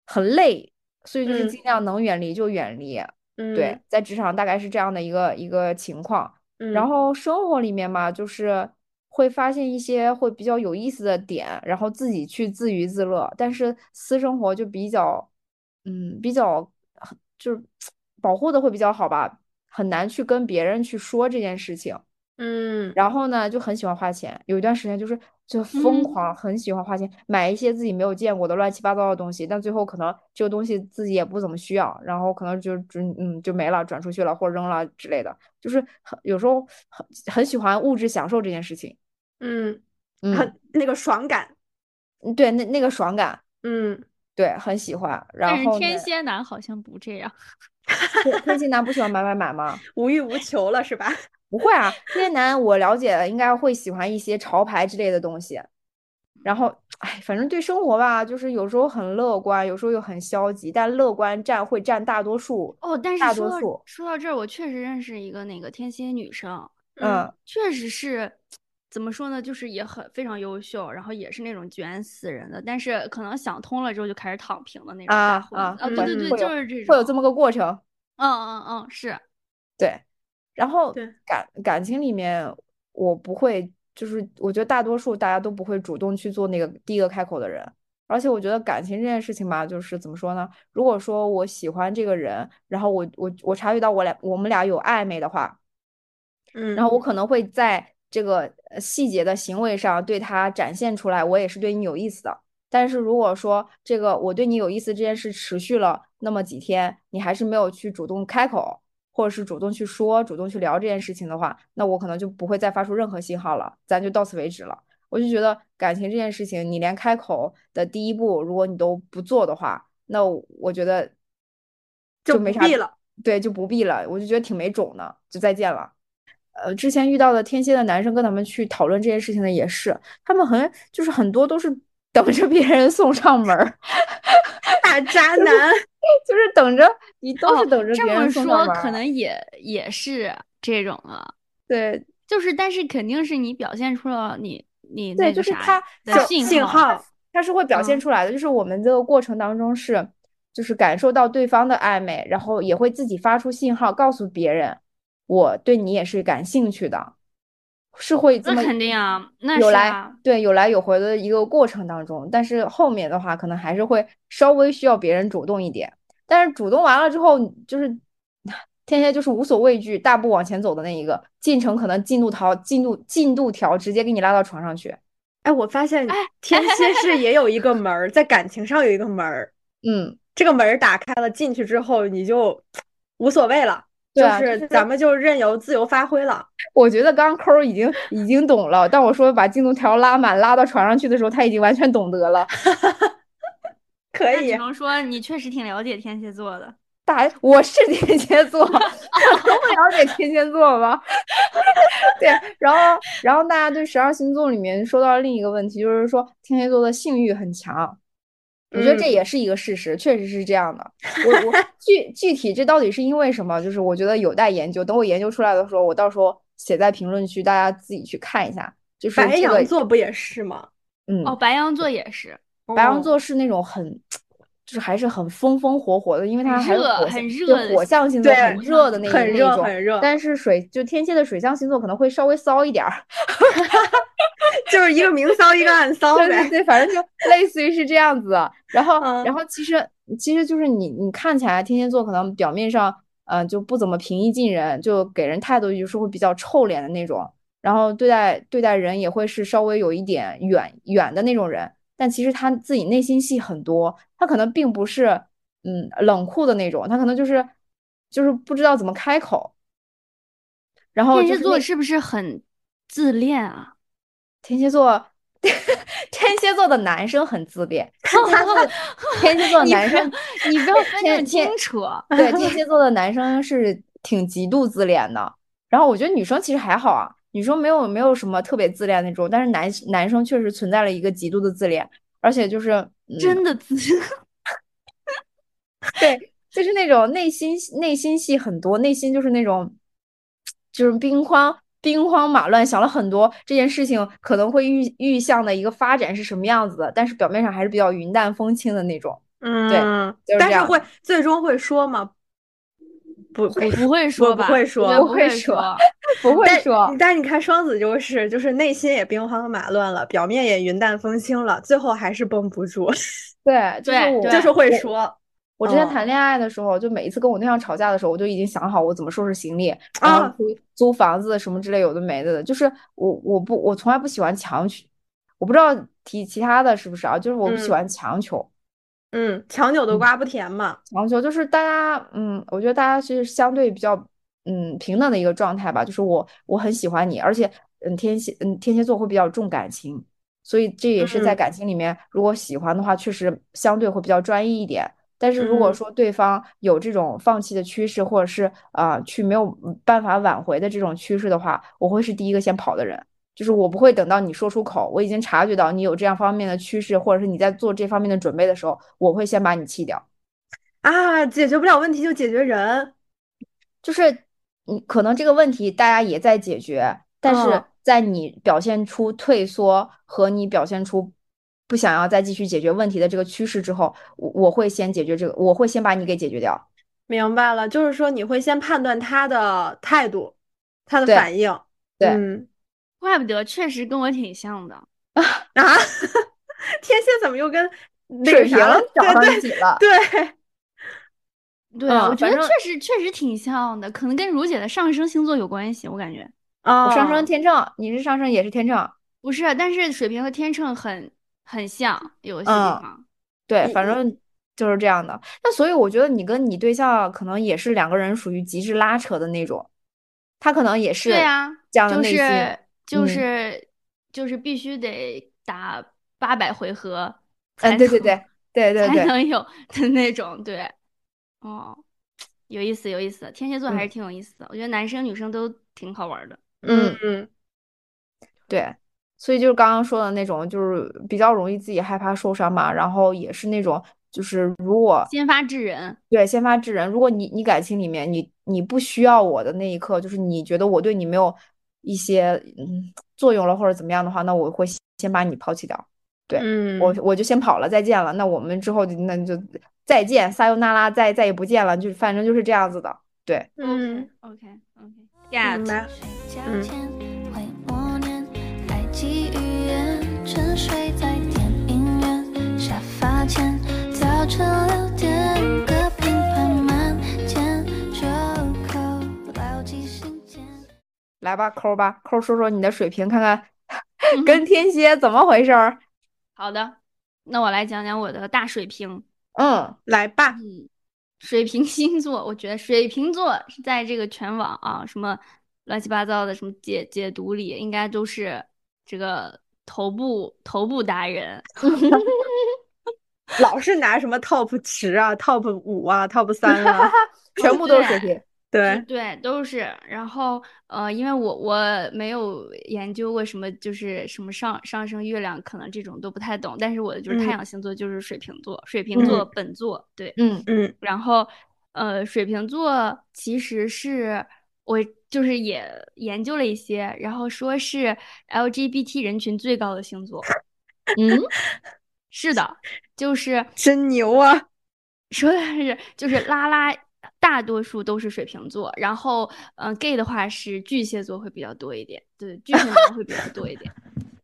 很累，所以就是尽量能远离就远离。嗯对，在职场大概是这样的一个一个情况。然后生活里面嘛，就是会发现一些会比较有意思的点，然后自己去自娱自乐。但是私生活就比较，嗯，比较就是 保护的会比较好吧，很难去跟别人去说这件事情。嗯，然后呢，就很喜欢花钱，有一段时间就是就疯狂很喜欢花钱，买一些自己没有见过的乱七八糟的东西，但最后可能这个东西自己也不怎么需要，然后可能就就嗯就没了，转出去了或者扔了之类的，就是很有时候很很喜欢物质享受这件事情，嗯很，那个爽感，对，那那个爽感，嗯，对，很喜欢。然后天蝎男好像不这样，天蝎男不喜欢买买买吗？无欲无求了是吧？不会啊，天蝎男我了解的应该会喜欢一些潮牌之类的东西，然后哎，反正对生活吧，就是有时候很乐观，有时候又很消极，但乐观占会占大多数哦。但是说到这儿，我确实认识一个那个天蝎女生，嗯，确实是怎么说呢，就是也很非常优秀，然后也是那种卷死人的，但是可能想通了之后就开始躺平的那种啊啊啊，对对对，就是这种会有这么个过程，嗯嗯嗯，是对。然后感感情里面，我不会，就是我觉得大多数大家都不会主动去做那个第一个开口的人。而且我觉得感情这件事情吧，就是怎么说呢？如果说我喜欢这个人，然后我我我察觉到我俩我们俩有暧昧的话，嗯，然后我可能会在这个细节的行为上对他展现出来，我也是对你有意思的。但是如果说这个我对你有意思这件事持续了那么几天，你还是没有去主动开口。或者是主动去说、主动去聊这件事情的话，那我可能就不会再发出任何信号了，咱就到此为止了。我就觉得感情这件事情，你连开口的第一步，如果你都不做的话，那我觉得就没啥必了。对，就不必了。我就觉得挺没种的，就再见了。呃，之前遇到的天蝎的男生跟他们去讨论这件事情的也是，他们很就是很多都是等着别人送上门儿，大 渣男。就是等着你，都是等着别人送上门。这么说可能也也是这种啊。对，就是但是肯定是你表现出了你你对，就是他信号，他是会表现出来的。就是我们这个过程当中是，就是感受到对方的暧昧，然后也会自己发出信号告诉别人，我对你也是感兴趣的。是会这么肯定啊，那有来对有来有回的一个过程当中，但是后面的话可能还是会稍微需要别人主动一点。但是主动完了之后，就是 天蝎就是无所畏惧，大步往前走的那一个进程，可能进度条进度进度条直接给你拉到床上去。哎，我发现天蝎 是也有一个门儿，在感情上有一个门儿。嗯，这个门儿打开了，进去之后你就无所谓了。就是咱们就任由自由发挥了。我觉得刚抠已经已经懂了，但我说把进度条拉满拉到床上去的时候，他已经完全懂得了。可以，只能说你确实挺了解天蝎座的。大，我是天蝎座，我能不了解天蝎座吗？对，然后然后大家对十二星座里面说到另一个问题，就是说天蝎座的性欲很强。我觉得这也是一个事实，确实是这样的。我我 具具体这到底是因为什么？就是我觉得有待研究。等我研究出来的时候，我到时候写在评论区，大家自己去看一下。就是白羊座不也是吗？嗯，哦，白羊座也是。白羊座是那种很，就是还是很风风火火的，因为它还是火很热火象星座，很热的那很热很热。但是水就天蝎的水象星座可能会稍微骚一点儿。就是一个明骚，一个暗骚呗。对对对，反正就类似于是这样子。然后，然后其实其实就是你你看起来天蝎座可能表面上嗯就不怎么平易近人，就给人态度就是会比较臭脸的那种。然后对待对待人也会是稍微有一点远远的那种人。但其实他自己内心戏很多，他可能并不是嗯冷酷的那种，他可能就是就是不知道怎么开口。然后天蝎座是不是很自恋啊？天蝎座，天蝎座的男生很自恋。天蝎座 男生，你不要分那么清楚。对，天 蝎座的男生是挺极度自恋的。然后我觉得女生其实还好啊，女生没有没有什么特别自恋那种，但是男男生确实存在了一个极度的自恋，而且就是真的自恋。对，就是那种内心内心戏很多，内心就是那种就是兵荒兵荒马乱，想了很多这件事情可能会预预向的一个发展是什么样子的，但是表面上还是比较云淡风轻的那种。嗯，对，但是会最终会说吗？不不不会说吧？不会说，不会说，不会说。但是你看双子就是，就是内心也兵荒马乱了，表面也云淡风轻了，最后还是绷不住。对，就是，就是会说。我之前谈恋爱的时候，就每一次跟我对象吵架的时候，我就已经想好我怎么收拾行李，然后租租房子什么之类有的没的。就是我我不我从来不喜欢强求，我不知道提其他的是不是啊？就是我不喜欢强求。嗯，强扭的瓜不甜嘛。强求就是大家，嗯，我觉得大家是相对比较，嗯，平等的一个状态吧。就是我我很喜欢你，而且，嗯，天蝎，嗯，天蝎座会比较重感情，所以这也是在感情里面，如果喜欢的话，确实相对会比较专一一点。但是如果说对方有这种放弃的趋势，或者是啊，去没有办法挽回的这种趋势的话，我会是第一个先跑的人。就是我不会等到你说出口，我已经察觉到你有这样方面的趋势，或者是你在做这方面的准备的时候，我会先把你弃掉。啊，解决不了问题就解决人，就是你可能这个问题大家也在解决，但是在你表现出退缩和你表现出不想要再继续解决问题的这个趋势之后，我我会先解决这个，我会先把你给解决掉。明白了，就是说你会先判断他的态度，他的反应，对。怪不得，确实跟我挺像的啊！天蝎怎么又跟水瓶找上一起了？对，对，我觉得确实确实挺像的，可能跟如姐的上升星座有关系，我感觉。啊，上升天秤，你是上升也是天秤？不是，但是水瓶和天秤很很像，有些地方。对，反正就是这样的。那所以我觉得你跟你对象可能也是两个人属于极致拉扯的那种，他可能也是对呀，这样的内心。就是就是必须得打八百回合，哎，对对对对对，才能。有的那种，对，哦，有意思有意思，天蝎座还是挺有意思的，我觉得男生女生都挺好玩的，嗯嗯，对，所以就是刚刚说的那种，就是比较容易自己害怕受伤嘛，然后也是那种，就是如果先发制人，对，先发制人，如果你你感情里面你你不需要我的那一刻，就是你觉得我对你没有。一些嗯作用了或者怎么样的话，那我会先把你抛弃掉，对我我就先跑了，再见了。那我们之后那就再见，撒尤那拉，再再也不见了，就反正就是这样子的，对，嗯，OK OK，呀，嗯。来吧，抠吧，抠说说你的水平，看看 跟天蝎怎么回事儿。好的，那我来讲讲我的大水平。嗯，来吧。嗯，水瓶星座，我觉得水瓶座是在这个全网啊，什么乱七八糟的什么解解读里，应该都是这个头部头部达人。老是拿什么 top 十啊，top 五啊，top 三啊，全部都是水瓶。对对，都是。然后，呃，因为我我没有研究过什么，就是什么上上升月亮，可能这种都不太懂。但是我的就是太阳星座就是水瓶座，水瓶座本座，对，嗯嗯。然后，呃，水瓶座其实是我就是也研究了一些，然后说是 LGBT 人群最高的星座。嗯，是的，就是真牛啊！说的是就是拉拉。大多数都是水瓶座，然后，嗯，gay 的话是巨蟹座会比较多一点，对，巨蟹座会比较多一点，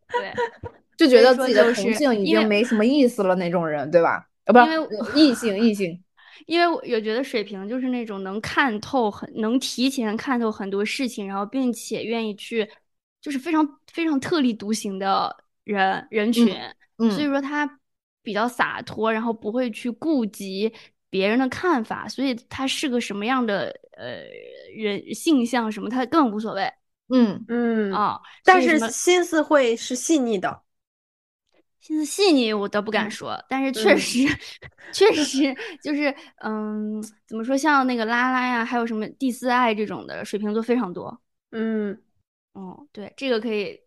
对，就觉得自己的同性已经没什么意思了那种人，对吧？啊，不，因为异性，异性，因为我也觉得水瓶就是那种能看透很，能提前看透很多事情，然后并且愿意去，就是非常非常特立独行的人人群，嗯，所以说他比较洒脱，然后不会去顾及。别人的看法，所以他是个什么样的呃人性向什么，他根本无所谓。嗯嗯啊，但是心思会是细腻的，心思细腻我倒不敢说，但是 确实确实就是嗯，怎么说，像那个拉拉呀，还有什么第四爱这种的水瓶座非常多。嗯哦，对，这个可以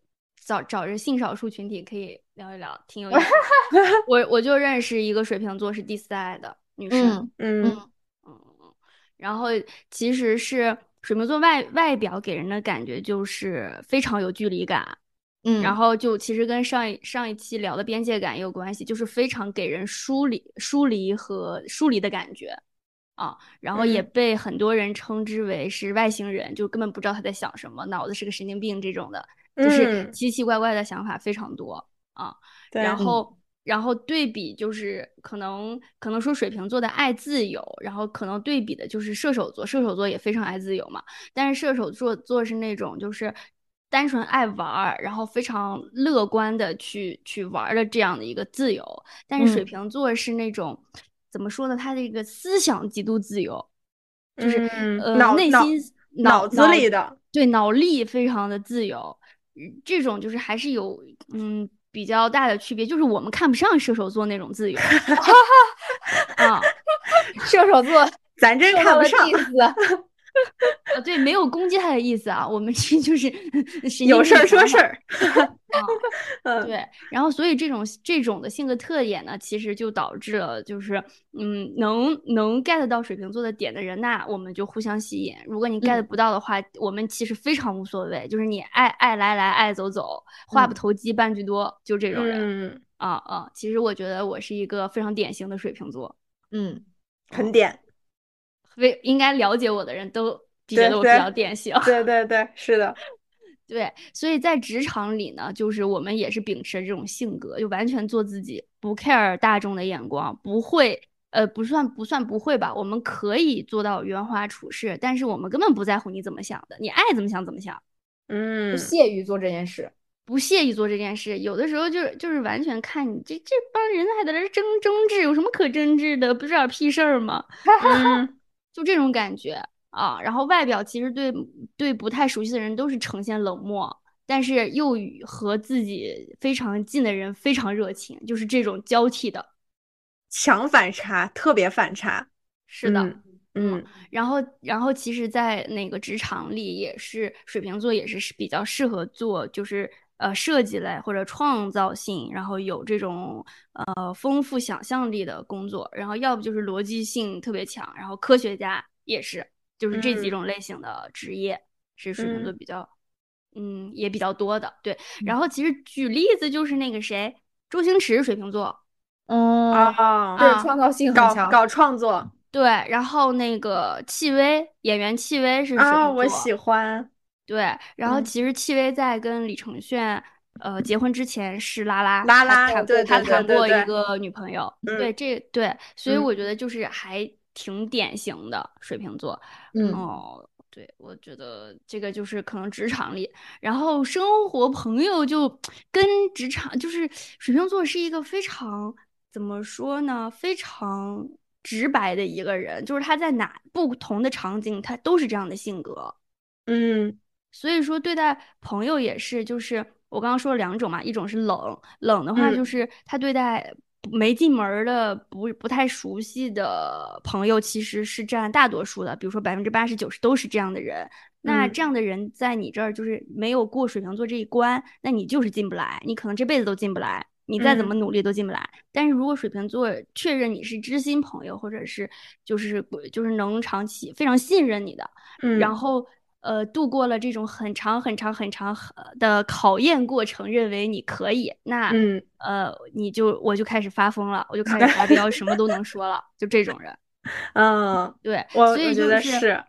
找找着性少数群体可以聊一聊，挺有意思。我我就认识一个水瓶座是第四爱的。女生，嗯嗯嗯然后其实是水瓶座外外表给人的感觉就是非常有距离感，嗯，然后就其实跟上一上一期聊的边界感也有关系，就是非常给人疏离、疏离和疏离的感觉啊。然后也被很多人称之为是外星人，就根本不知道他在想什么，脑子是个神经病这种的，就是奇奇怪怪的想法非常多啊。然后。然后对比就是可能可能说水瓶座的爱自由，然后可能对比的就是射手座，射手座也非常爱自由嘛。但是射手座座是那种就是单纯爱玩儿，然后非常乐观的去去玩的这样的一个自由。但是水瓶座是那种怎么说呢？他的一个思想极度自由，就是呃内心脑子里的对脑力非常的自由。这种就是还是有嗯。比较大的区别就是我们看不上射手座那种自由，啊，射手座咱真看不上。啊，对，没有攻击他的意思啊，我们是就是有事儿说事儿。啊，对，然后所以这种这种的性格特点呢，其实就导致了就是嗯，能能 get 到水瓶座的点的人，那我们就互相吸引。如果你 get 不到的话，我们其实非常无所谓，就是你爱爱来来，爱走走，话不投机半句多，就这种人。啊啊，其实我觉得我是一个非常典型的水瓶座。嗯，很典。为应该了解我的人都觉得我比较典型。对对对，是的。对，所以在职场里呢，就是我们也是秉持这种性格，就完全做自己，不 care 大众的眼光，不会，呃，不算不算不会吧？我们可以做到圆滑处事，但是我们根本不在乎你怎么想的，你爱怎么想怎么想。嗯，不屑于做这件事，不屑于做这件事，有的时候就是就是完全看你这这帮人还在那争争执，有什么可争执的？不是点屁事儿吗？就这种感觉。啊，然后外表其实对对不太熟悉的人都是呈现冷漠，但是又与和自己非常近的人非常热情，就是这种交替的强反差，特别反差。是的，嗯，然后然后其实，在那个职场里也是水瓶座也是比较适合做，就是呃设计类或者创造性，然后有这种呃丰富想象力的工作，然后要不就是逻辑性特别强，然后科学家也是。就是这几种类型的职业是水瓶座比较，嗯，也比较多的。对，然后其实举例子就是那个谁，周星驰水瓶座，嗯啊，对，创造性很强，搞创作。对，然后那个戚薇演员戚薇是水瓶座，啊，我喜欢。对，然后其实戚薇在跟李承铉呃结婚之前是拉拉拉拉，他谈过一。个女朋友。对，这对，所以我觉得就是还。挺典型的水瓶座，嗯。哦，对，我觉得这个就是可能职场里，然后生活朋友就跟职场就是水瓶座是一个非常怎么说呢，非常直白的一个人，就是他在哪不同的场景他都是这样的性格，嗯，所以说对待朋友也是，就是我刚刚说了两种嘛，一种是冷，冷的话就是他对待。没进门的不不太熟悉的朋友，其实是占大多数的。比如说百分之八十九十都是这样的人。那这样的人在你这儿就是没有过水瓶座这一关，那你就是进不来，你可能这辈子都进不来，你再怎么努力都进不来。但是如果水瓶座确认你是知心朋友，或者是就是就是能长期非常信任你的，嗯然后。呃，度过了这种很长很长很长的考验过程，认为你可以，那嗯呃，你就我就开始发疯了，我就开始发飙，什么都能说了，就这种人。嗯，对，我所以就是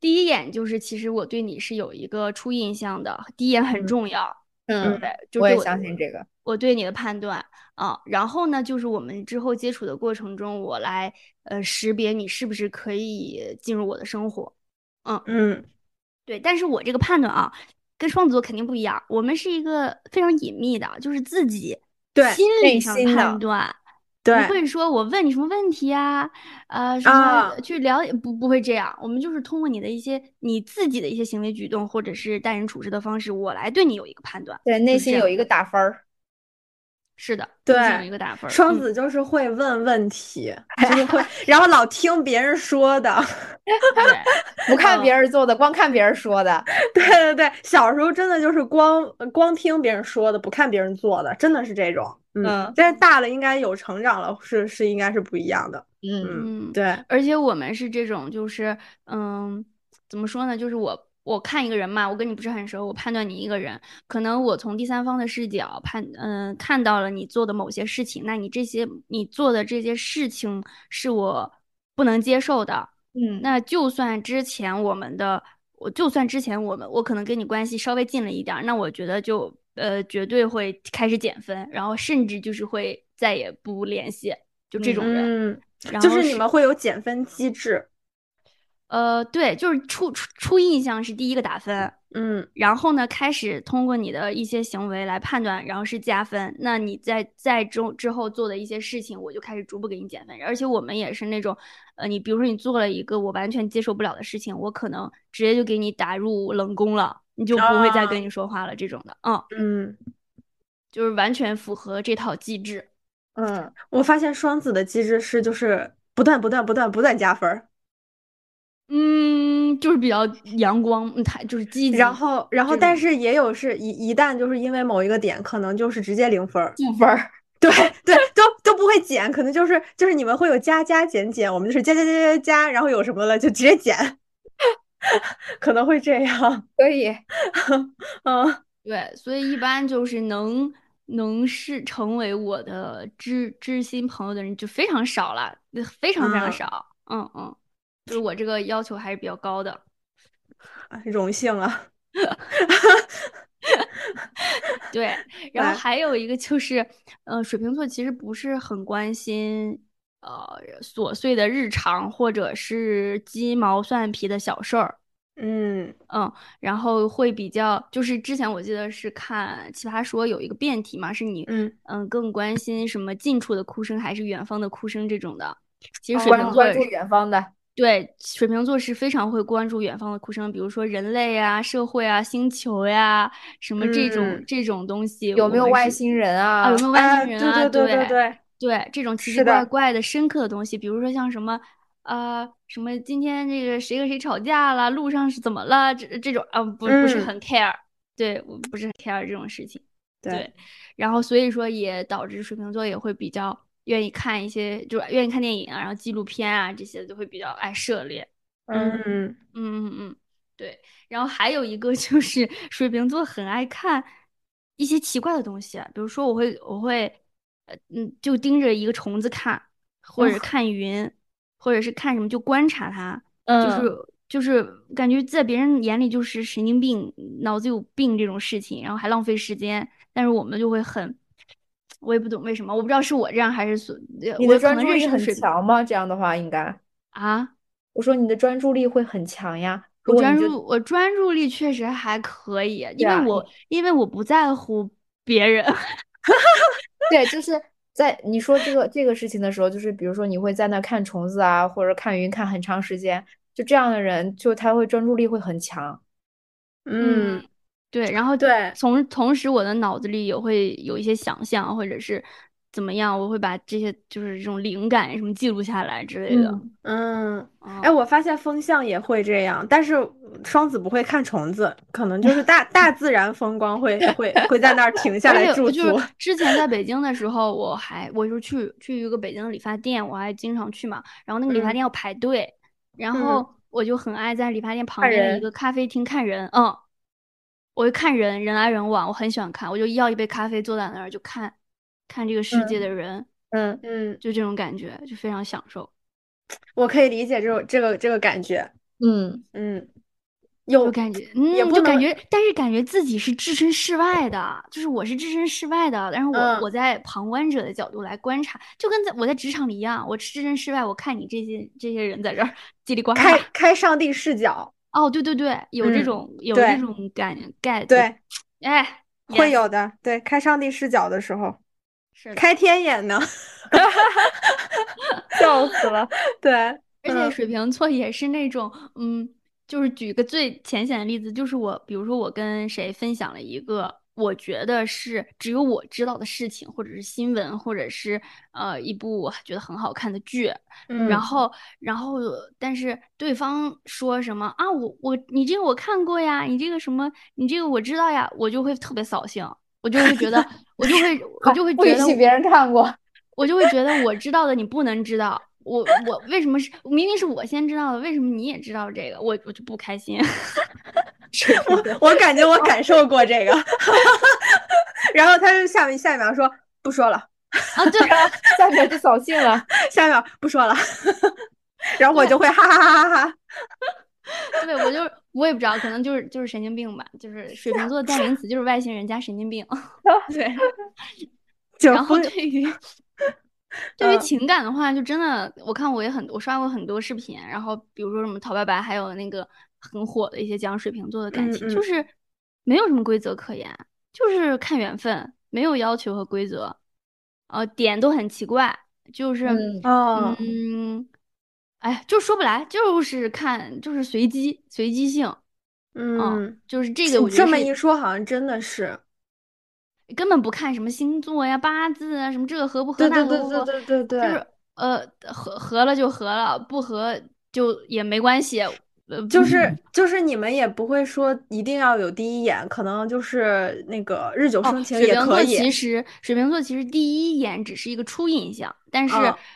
第一眼就是，其实我对你是有一个初印象的，第一眼很重要。嗯，对，就我也相信这个，我对你的判断啊。然后呢，就是我们之后接触的过程中，我来呃识别你是不是可以进入我的生活。嗯嗯。对，但是我这个判断啊，跟双子座肯定不一样。我们是一个非常隐秘的，就是自己心理上判断，对不会说我问你什么问题啊，呃，什么去了解，不不会这样。我们就是通过你的一些你自己的一些行为举动，或者是待人处事的方式，我来对你有一个判断。对，内心有一个打分儿。是的，对，一个打分。双子就是会问问题，就是会，然后老听别人说的，不看别人做的，光看别人说的。对对对，小时候真的就是光光听别人说的，不看别人做的，真的是这种。嗯，但是大了应该有成长了，是是应该是不一样的。嗯嗯，对。而且我们是这种，就是嗯，怎么说呢？就是我。我看一个人嘛，我跟你不是很熟，我判断你一个人，可能我从第三方的视角判，嗯，看到了你做的某些事情，那你这些你做的这些事情是我不能接受的，嗯，那就算之前我们的，我就算之前我们我可能跟你关系稍微近了一点，那我觉得就呃绝对会开始减分，然后甚至就是会再也不联系，就这种人，嗯，就是你们会有减分机制。呃，对，就是初初初印象是第一个打分，嗯，然后呢，开始通过你的一些行为来判断，然后是加分。那你在在中之后做的一些事情，我就开始逐步给你减分。而且我们也是那种，呃，你比如说你做了一个我完全接受不了的事情，我可能直接就给你打入冷宫了，你就不会再跟你说话了。这种的，嗯嗯，就是完全符合这套机制。嗯，我发现双子的机制是就是不断不断不断不断加分。嗯，就是比较阳光，他就是积极。然后，然后，但是也有是一一旦就是因为某一个点，可能就是直接零分儿、负分儿。对对，都都不会减，可能就是就是你们会有加加减减，我们就是加加加加加，然后有什么了就直接减，可能会这样。所以，嗯，对，所以一般就是能能是成为我的知知心朋友的人就非常少了，非常非常少。嗯嗯。就是我这个要求还是比较高的，荣幸啊。对，然后还有一个就是，呃，水瓶座其实不是很关心呃琐碎的日常或者是鸡毛蒜皮的小事儿。嗯嗯，然后会比较，就是之前我记得是看奇葩说有一个辩题嘛，是你嗯嗯更关心什么近处的哭声还是远方的哭声这种的。其实水瓶座关注远方的。对，水瓶座是非常会关注远方的哭声，比如说人类啊、社会啊、星球呀，什么这种这种东西，有没有外星人啊？有没有外星人啊？对对对对对，这种奇奇怪怪的深刻的东西，比如说像什么呃什么今天这个谁和谁吵架了，路上是怎么了？这这种啊不不是很 care，对我不是很 care 这种事情。对，然后所以说也导致水瓶座也会比较。愿意看一些，就是愿意看电影啊，然后纪录片啊这些就会比较爱涉猎。嗯嗯嗯嗯，对。然后还有一个 就是水瓶座很爱看一些奇怪的东西，比如说我会我会呃嗯就盯着一个虫子看，或者看云，或者是看什么就观察它，就是就是感觉在别人眼里就是神经病、脑子有病这种事情，然后还浪费时间，但是我们就会很。我也不懂为什么，我不知道是我这样还是所你的专注力很强吗？这样的话应该啊，我说你的专注力会很强呀。我专注，我专注力确实还可以，因为我因为我不在乎别人。对，就是在你说这个这个事情的时候，就是比如说你会在那看虫子啊，或者看云看很长时间，就这样的人，就他会专注力会很强。嗯。对，然后对，从同时我的脑子里也会有一些想象，或者是怎么样，我会把这些就是这种灵感什么记录下来之类的。嗯，哎，我发现风向也会这样，但是双子不会看虫子，可能就 是大大自然风光会会会在那儿停下来驻足。之前在北京的 时候，我还我就去去一个北京的理发店，我还经常去嘛。然后那个理发店要排队，然后我就很爱在理发店旁边的一个咖啡厅看人。嗯。我就看人，人来人往，我很喜欢看。我就要一杯咖啡，坐在那儿就看，看这个世界的人，嗯嗯，就这种感觉，就非常享受。我可以理解这种这个这个感觉，嗯嗯，有感觉，嗯，就感觉，但是感觉自己是置身事外的，就是我是置身事外的，但是我我在旁观者的角度来观察，就跟在我在职场里一样，我置身事外，我看你这些这些人在这儿 叽里呱啦，开开上帝视角。哦，对对对，有这种有这种感概，对，哎，会有的，对，开上帝视角的时候，是开天眼呢，笑死了。对，而且水瓶座也是那种，嗯，就是举个最浅显的例子，就是我，比如说我跟谁分享了一个我觉得是只有我知道的事情，或者是新闻，或者是呃一部我觉得很好看的剧，然后然后但是对方说什么啊，我我你这个我看过呀，你这个什么你这个我知道呀，我就会特别扫兴，我就会觉得我就会我就会 觉得别人看过，我就会觉得我知道的你不能知道，我我为什么是明明是我先知道的，为什么你也知道这个，我我就不开心。我 我感觉我感受过这个，然后他就下面下一秒说不说了啊，对，下一秒就扫兴了，下一秒不说了，然后我就会哈哈哈哈哈，对，我就我也不知道，可能就是就是神经病吧，就是水瓶座的代名词就是外星人加神经病，对，然后对于对于情感的话，就真的我看我也很我刷过很多视频，然后比如说什么陶白白，还有那个。很火的一些讲水瓶座的感情，就。是没有什么规则可言，就是看缘分，没有要求和规则，呃，点都很奇怪，就是嗯，哎，就说不来，就是看，就是随机，随机性，嗯，就是这个，我这么一说，好像真的是。根本不看什么星座呀、八字啊，什么这个合不合，那合不合，对对对对对，就是呃，合合了就合了，不合就也没关系。就是就是你们也不会说一定要有第一眼，可能就是那个日久生情也可以。其实水瓶座其实第一眼只是一个初印象，但是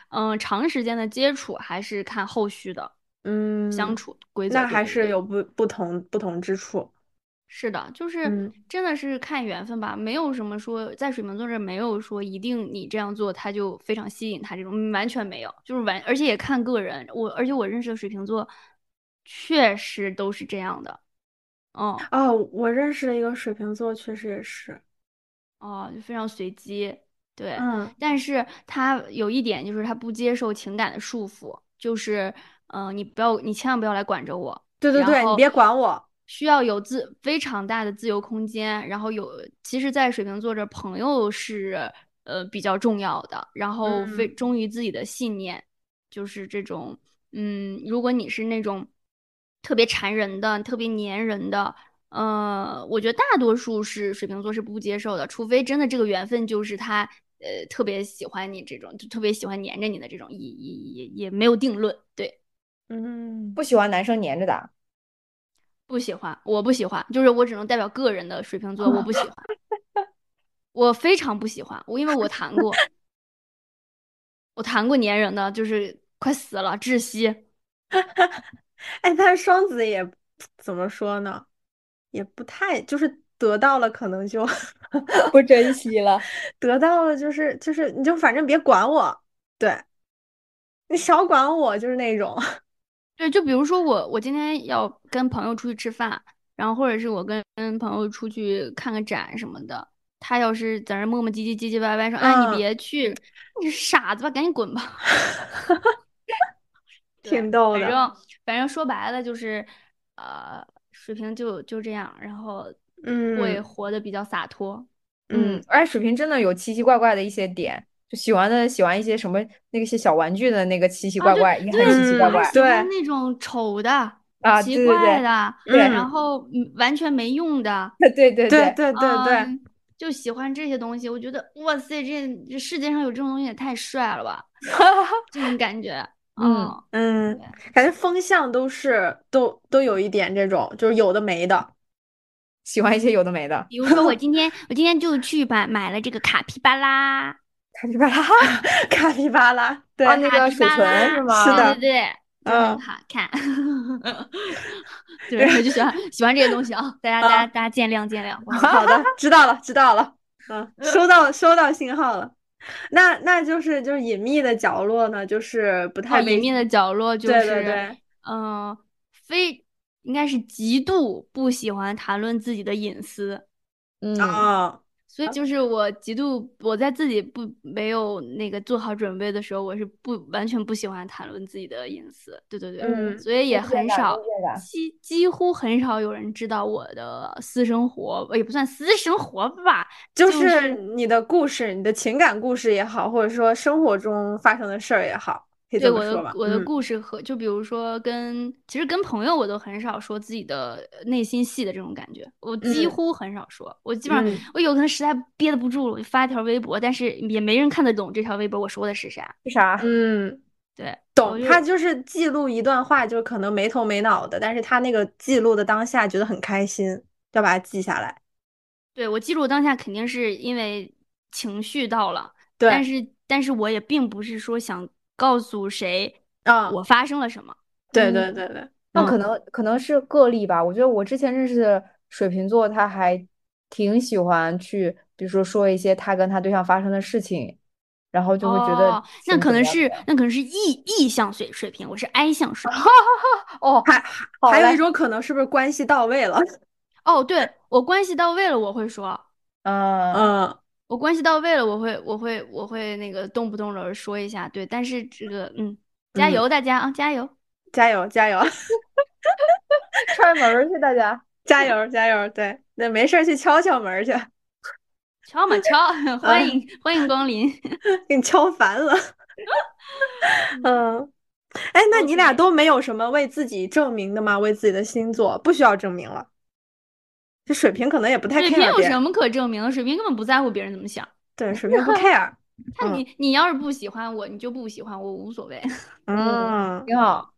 嗯，长时间的接触还是看后续的嗯相处规则。那还是有不不同不同之处。是的，就是真的是看缘分吧，没有什么说在水瓶座这没有说一定你这样做他就非常吸引他这种完全没有，就是完而且也看个人。我而且我认识的水瓶座。确实都是这样的，哦哦，我认识的一个水瓶座，确实也是，哦，就非常随机，对，嗯，但是他有一点就是他不接受情感的束缚，就是，嗯，你不要，你千万不要来管着我，对对对，你别管我，需要有自非常大的自由空间，然后有，其实，在水瓶座这，朋友是呃比较重要的，然后非忠于自己的信念，就是这种，嗯，如果你是那种。特别缠人的，特别粘人的，呃，我觉得大多数是水瓶座是不接受的，除非真的这个缘分就是他，呃，特别喜欢你这种，就特别喜欢粘着你的这种，也也也也没有定论。对，嗯，不喜欢男生粘着的，不喜欢，我不喜欢，就是我只能代表个人的水瓶座，我不喜欢，我非常不喜欢，我因为我谈过，我谈过粘人的，就是快死了，窒息。哎，但是双子也怎么说呢？也不太，就是得到了可能就不珍惜了，得到了就是就是你就反正别管我，对，你少管我就是那种。对，就比如说我我今天要跟朋友出去吃饭，然后或者是我跟跟朋友出去看个展什么的，他要是在那磨磨唧唧唧唧歪歪说，哎，你别去，你是傻子吧，赶紧滚吧。挺逗的。反正反正说白了就是，呃，水瓶就就这样，然后嗯，会活得比较洒脱。嗯，而且水瓶真的有奇奇怪怪的一些点，就喜欢的喜欢一些什么那个些小玩具的那个奇奇怪怪，也很奇奇怪怪。对，那种丑的啊，奇怪的，对，然后完全没用的。对对对对对对对，就喜欢这些东西。我觉得哇塞，这这世界上有这种东西也太帅了吧，这种感觉。嗯嗯，感觉风向都是都都有一点这种，就是有的没的，喜欢一些有的没的。比如说我 今天我今天就去买买了这个卡皮巴拉，卡皮巴拉，卡皮巴拉，对，那个水豚是吗？是的，对对，嗯，好看。对，我就喜欢喜欢这些东西啊，大家大家大家见谅见谅。好的，知道了知道了，嗯，收到收到信号了。那那就是就是隐秘的角落呢，就是不太隐秘的角落，就是嗯，非应该是极度不喜欢谈论自己的隐私，嗯。啊。所以就是我极度我在自己不没有那个做好准备的时候，我是不完全不喜欢谈论自己的隐私。对对对，嗯，所以也很少，几几乎很少有人知道我的私生活，也不算私生活吧，就是你的故事，你的情感故事也好，或者说生活中发生的事儿也好，对我的我的故事和就比如说跟其实跟朋友我都很少说自己的内心戏的这种感觉，我几乎很少说。我基本上我有可能实在憋得不住了，我就发一条微博，但是也没人看得懂这条微博我说的是啥。是啥？嗯，对，懂。他就是记录一段话，就是可能没头没脑的，但是他那个记录的当下觉得很开心，要把它记下来。对我记录当下肯定是因为情绪到了，对，但是但是我也并不是说想。告诉谁啊？我发生了什么？对对对对，那可能可能是个例吧。我觉得我之前认识的水瓶座，他还挺喜欢去，比如说说一些他跟他对象发生的事情，然后就会觉得那可能是那可能是意意向水水平，我是 I 向水。哦，还还有一种可能是不是关系到位了？哦，对我关系到位了，我会说，嗯嗯。我关系到位了，我会，我会，我会那个动不动的说一下，对，但是这个，嗯，加油大家啊，加油，加油，加油，踹门去，大家。加油，加油，对，那没事去敲敲门去，敲嘛敲，欢迎欢迎光临，给你敲烦了，嗯，哎，那你俩都没有什么为自己证明的吗？为自己的星座不需要证明了。这水瓶可能也不太 care。有什么可证明的？水瓶根本不在乎别人怎么想。对，水 瓶不 care。那你你要是不喜欢我，你就不喜欢我，无所谓。嗯，挺好，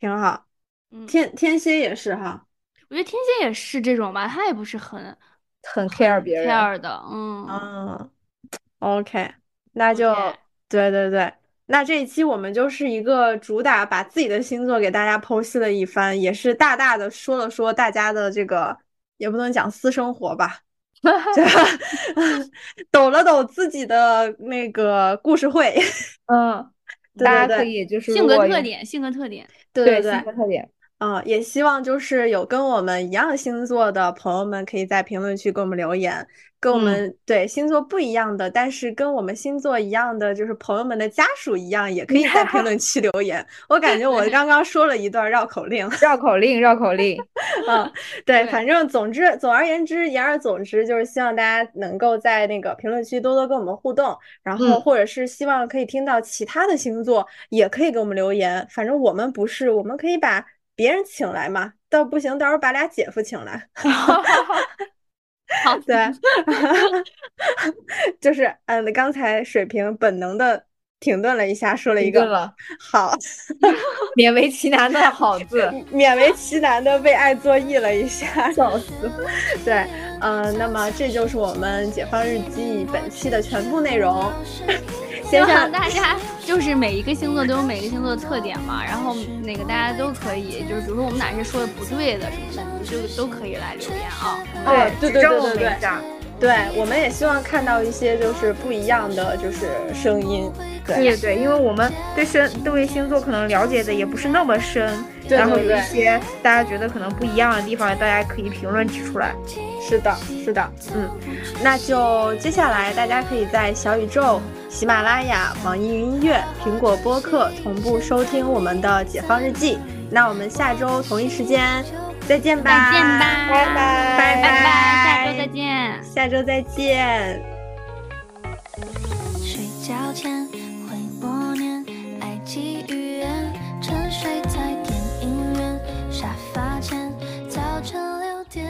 挺好。天天蝎也是哈。我觉得天蝎也是这种吧，他也不是很很 care 别人 care 的。嗯嗯。OK，那就对对对。那这一期我们就是一个主打把自己的星座给大家剖析了一番，也是大大的说了说大家的这个。也不能讲私生活吧，抖 了抖自己的那个故事会，嗯，大家可以就是性格特点，性格特点，对对对，性格特点，嗯，也希望就是有跟我们一样星座的朋友们，可以在评论区给我们留言。跟我们对星座不一样的，但是跟我们星座一样的，就是朋友们的家属一样，也可以在评论区留言。我感觉我刚刚说了一段绕口令，绕口令，绕口令。嗯，对，反正总之，总而言之，言而总之，就是希望大家能够在那个评论区多多跟我们互动，然后或者是希望可以听到其他的星座，也可以给我们留言。反正我们不是，我们可以把别人请来嘛，到不行，到时候把俩姐夫请来。好，对，就是嗯，刚才水平本能的停顿了一下，说了一个好，勉为其难的好字，勉为其难的为爱作揖了一下，笑死。对，嗯，那么这就是我们解放日记本期的全部内容。希望大家 就是每一个星座都有每个星座的特点嘛，然后那个大家都可以，就是比如说我们哪些说的不对的什么的，就都可以来留言啊。对对对对对，对，我们也希望看到一些就是不一样的就是声音。对对对，因为我们对星对星座可能了解的也不是那么深，然后有一些大家觉得可能不一样的地方，大家可以评论指出来。是的，是的，嗯，那就接下来大家可以在小宇宙。喜马拉雅、网易云音乐、苹果播客同步收听我们的《解放日记》。那我们下周同一时间再见吧！再见吧！拜拜！拜拜！下周再见！下周再见！睡觉前会默念，爱给予。前早晨六点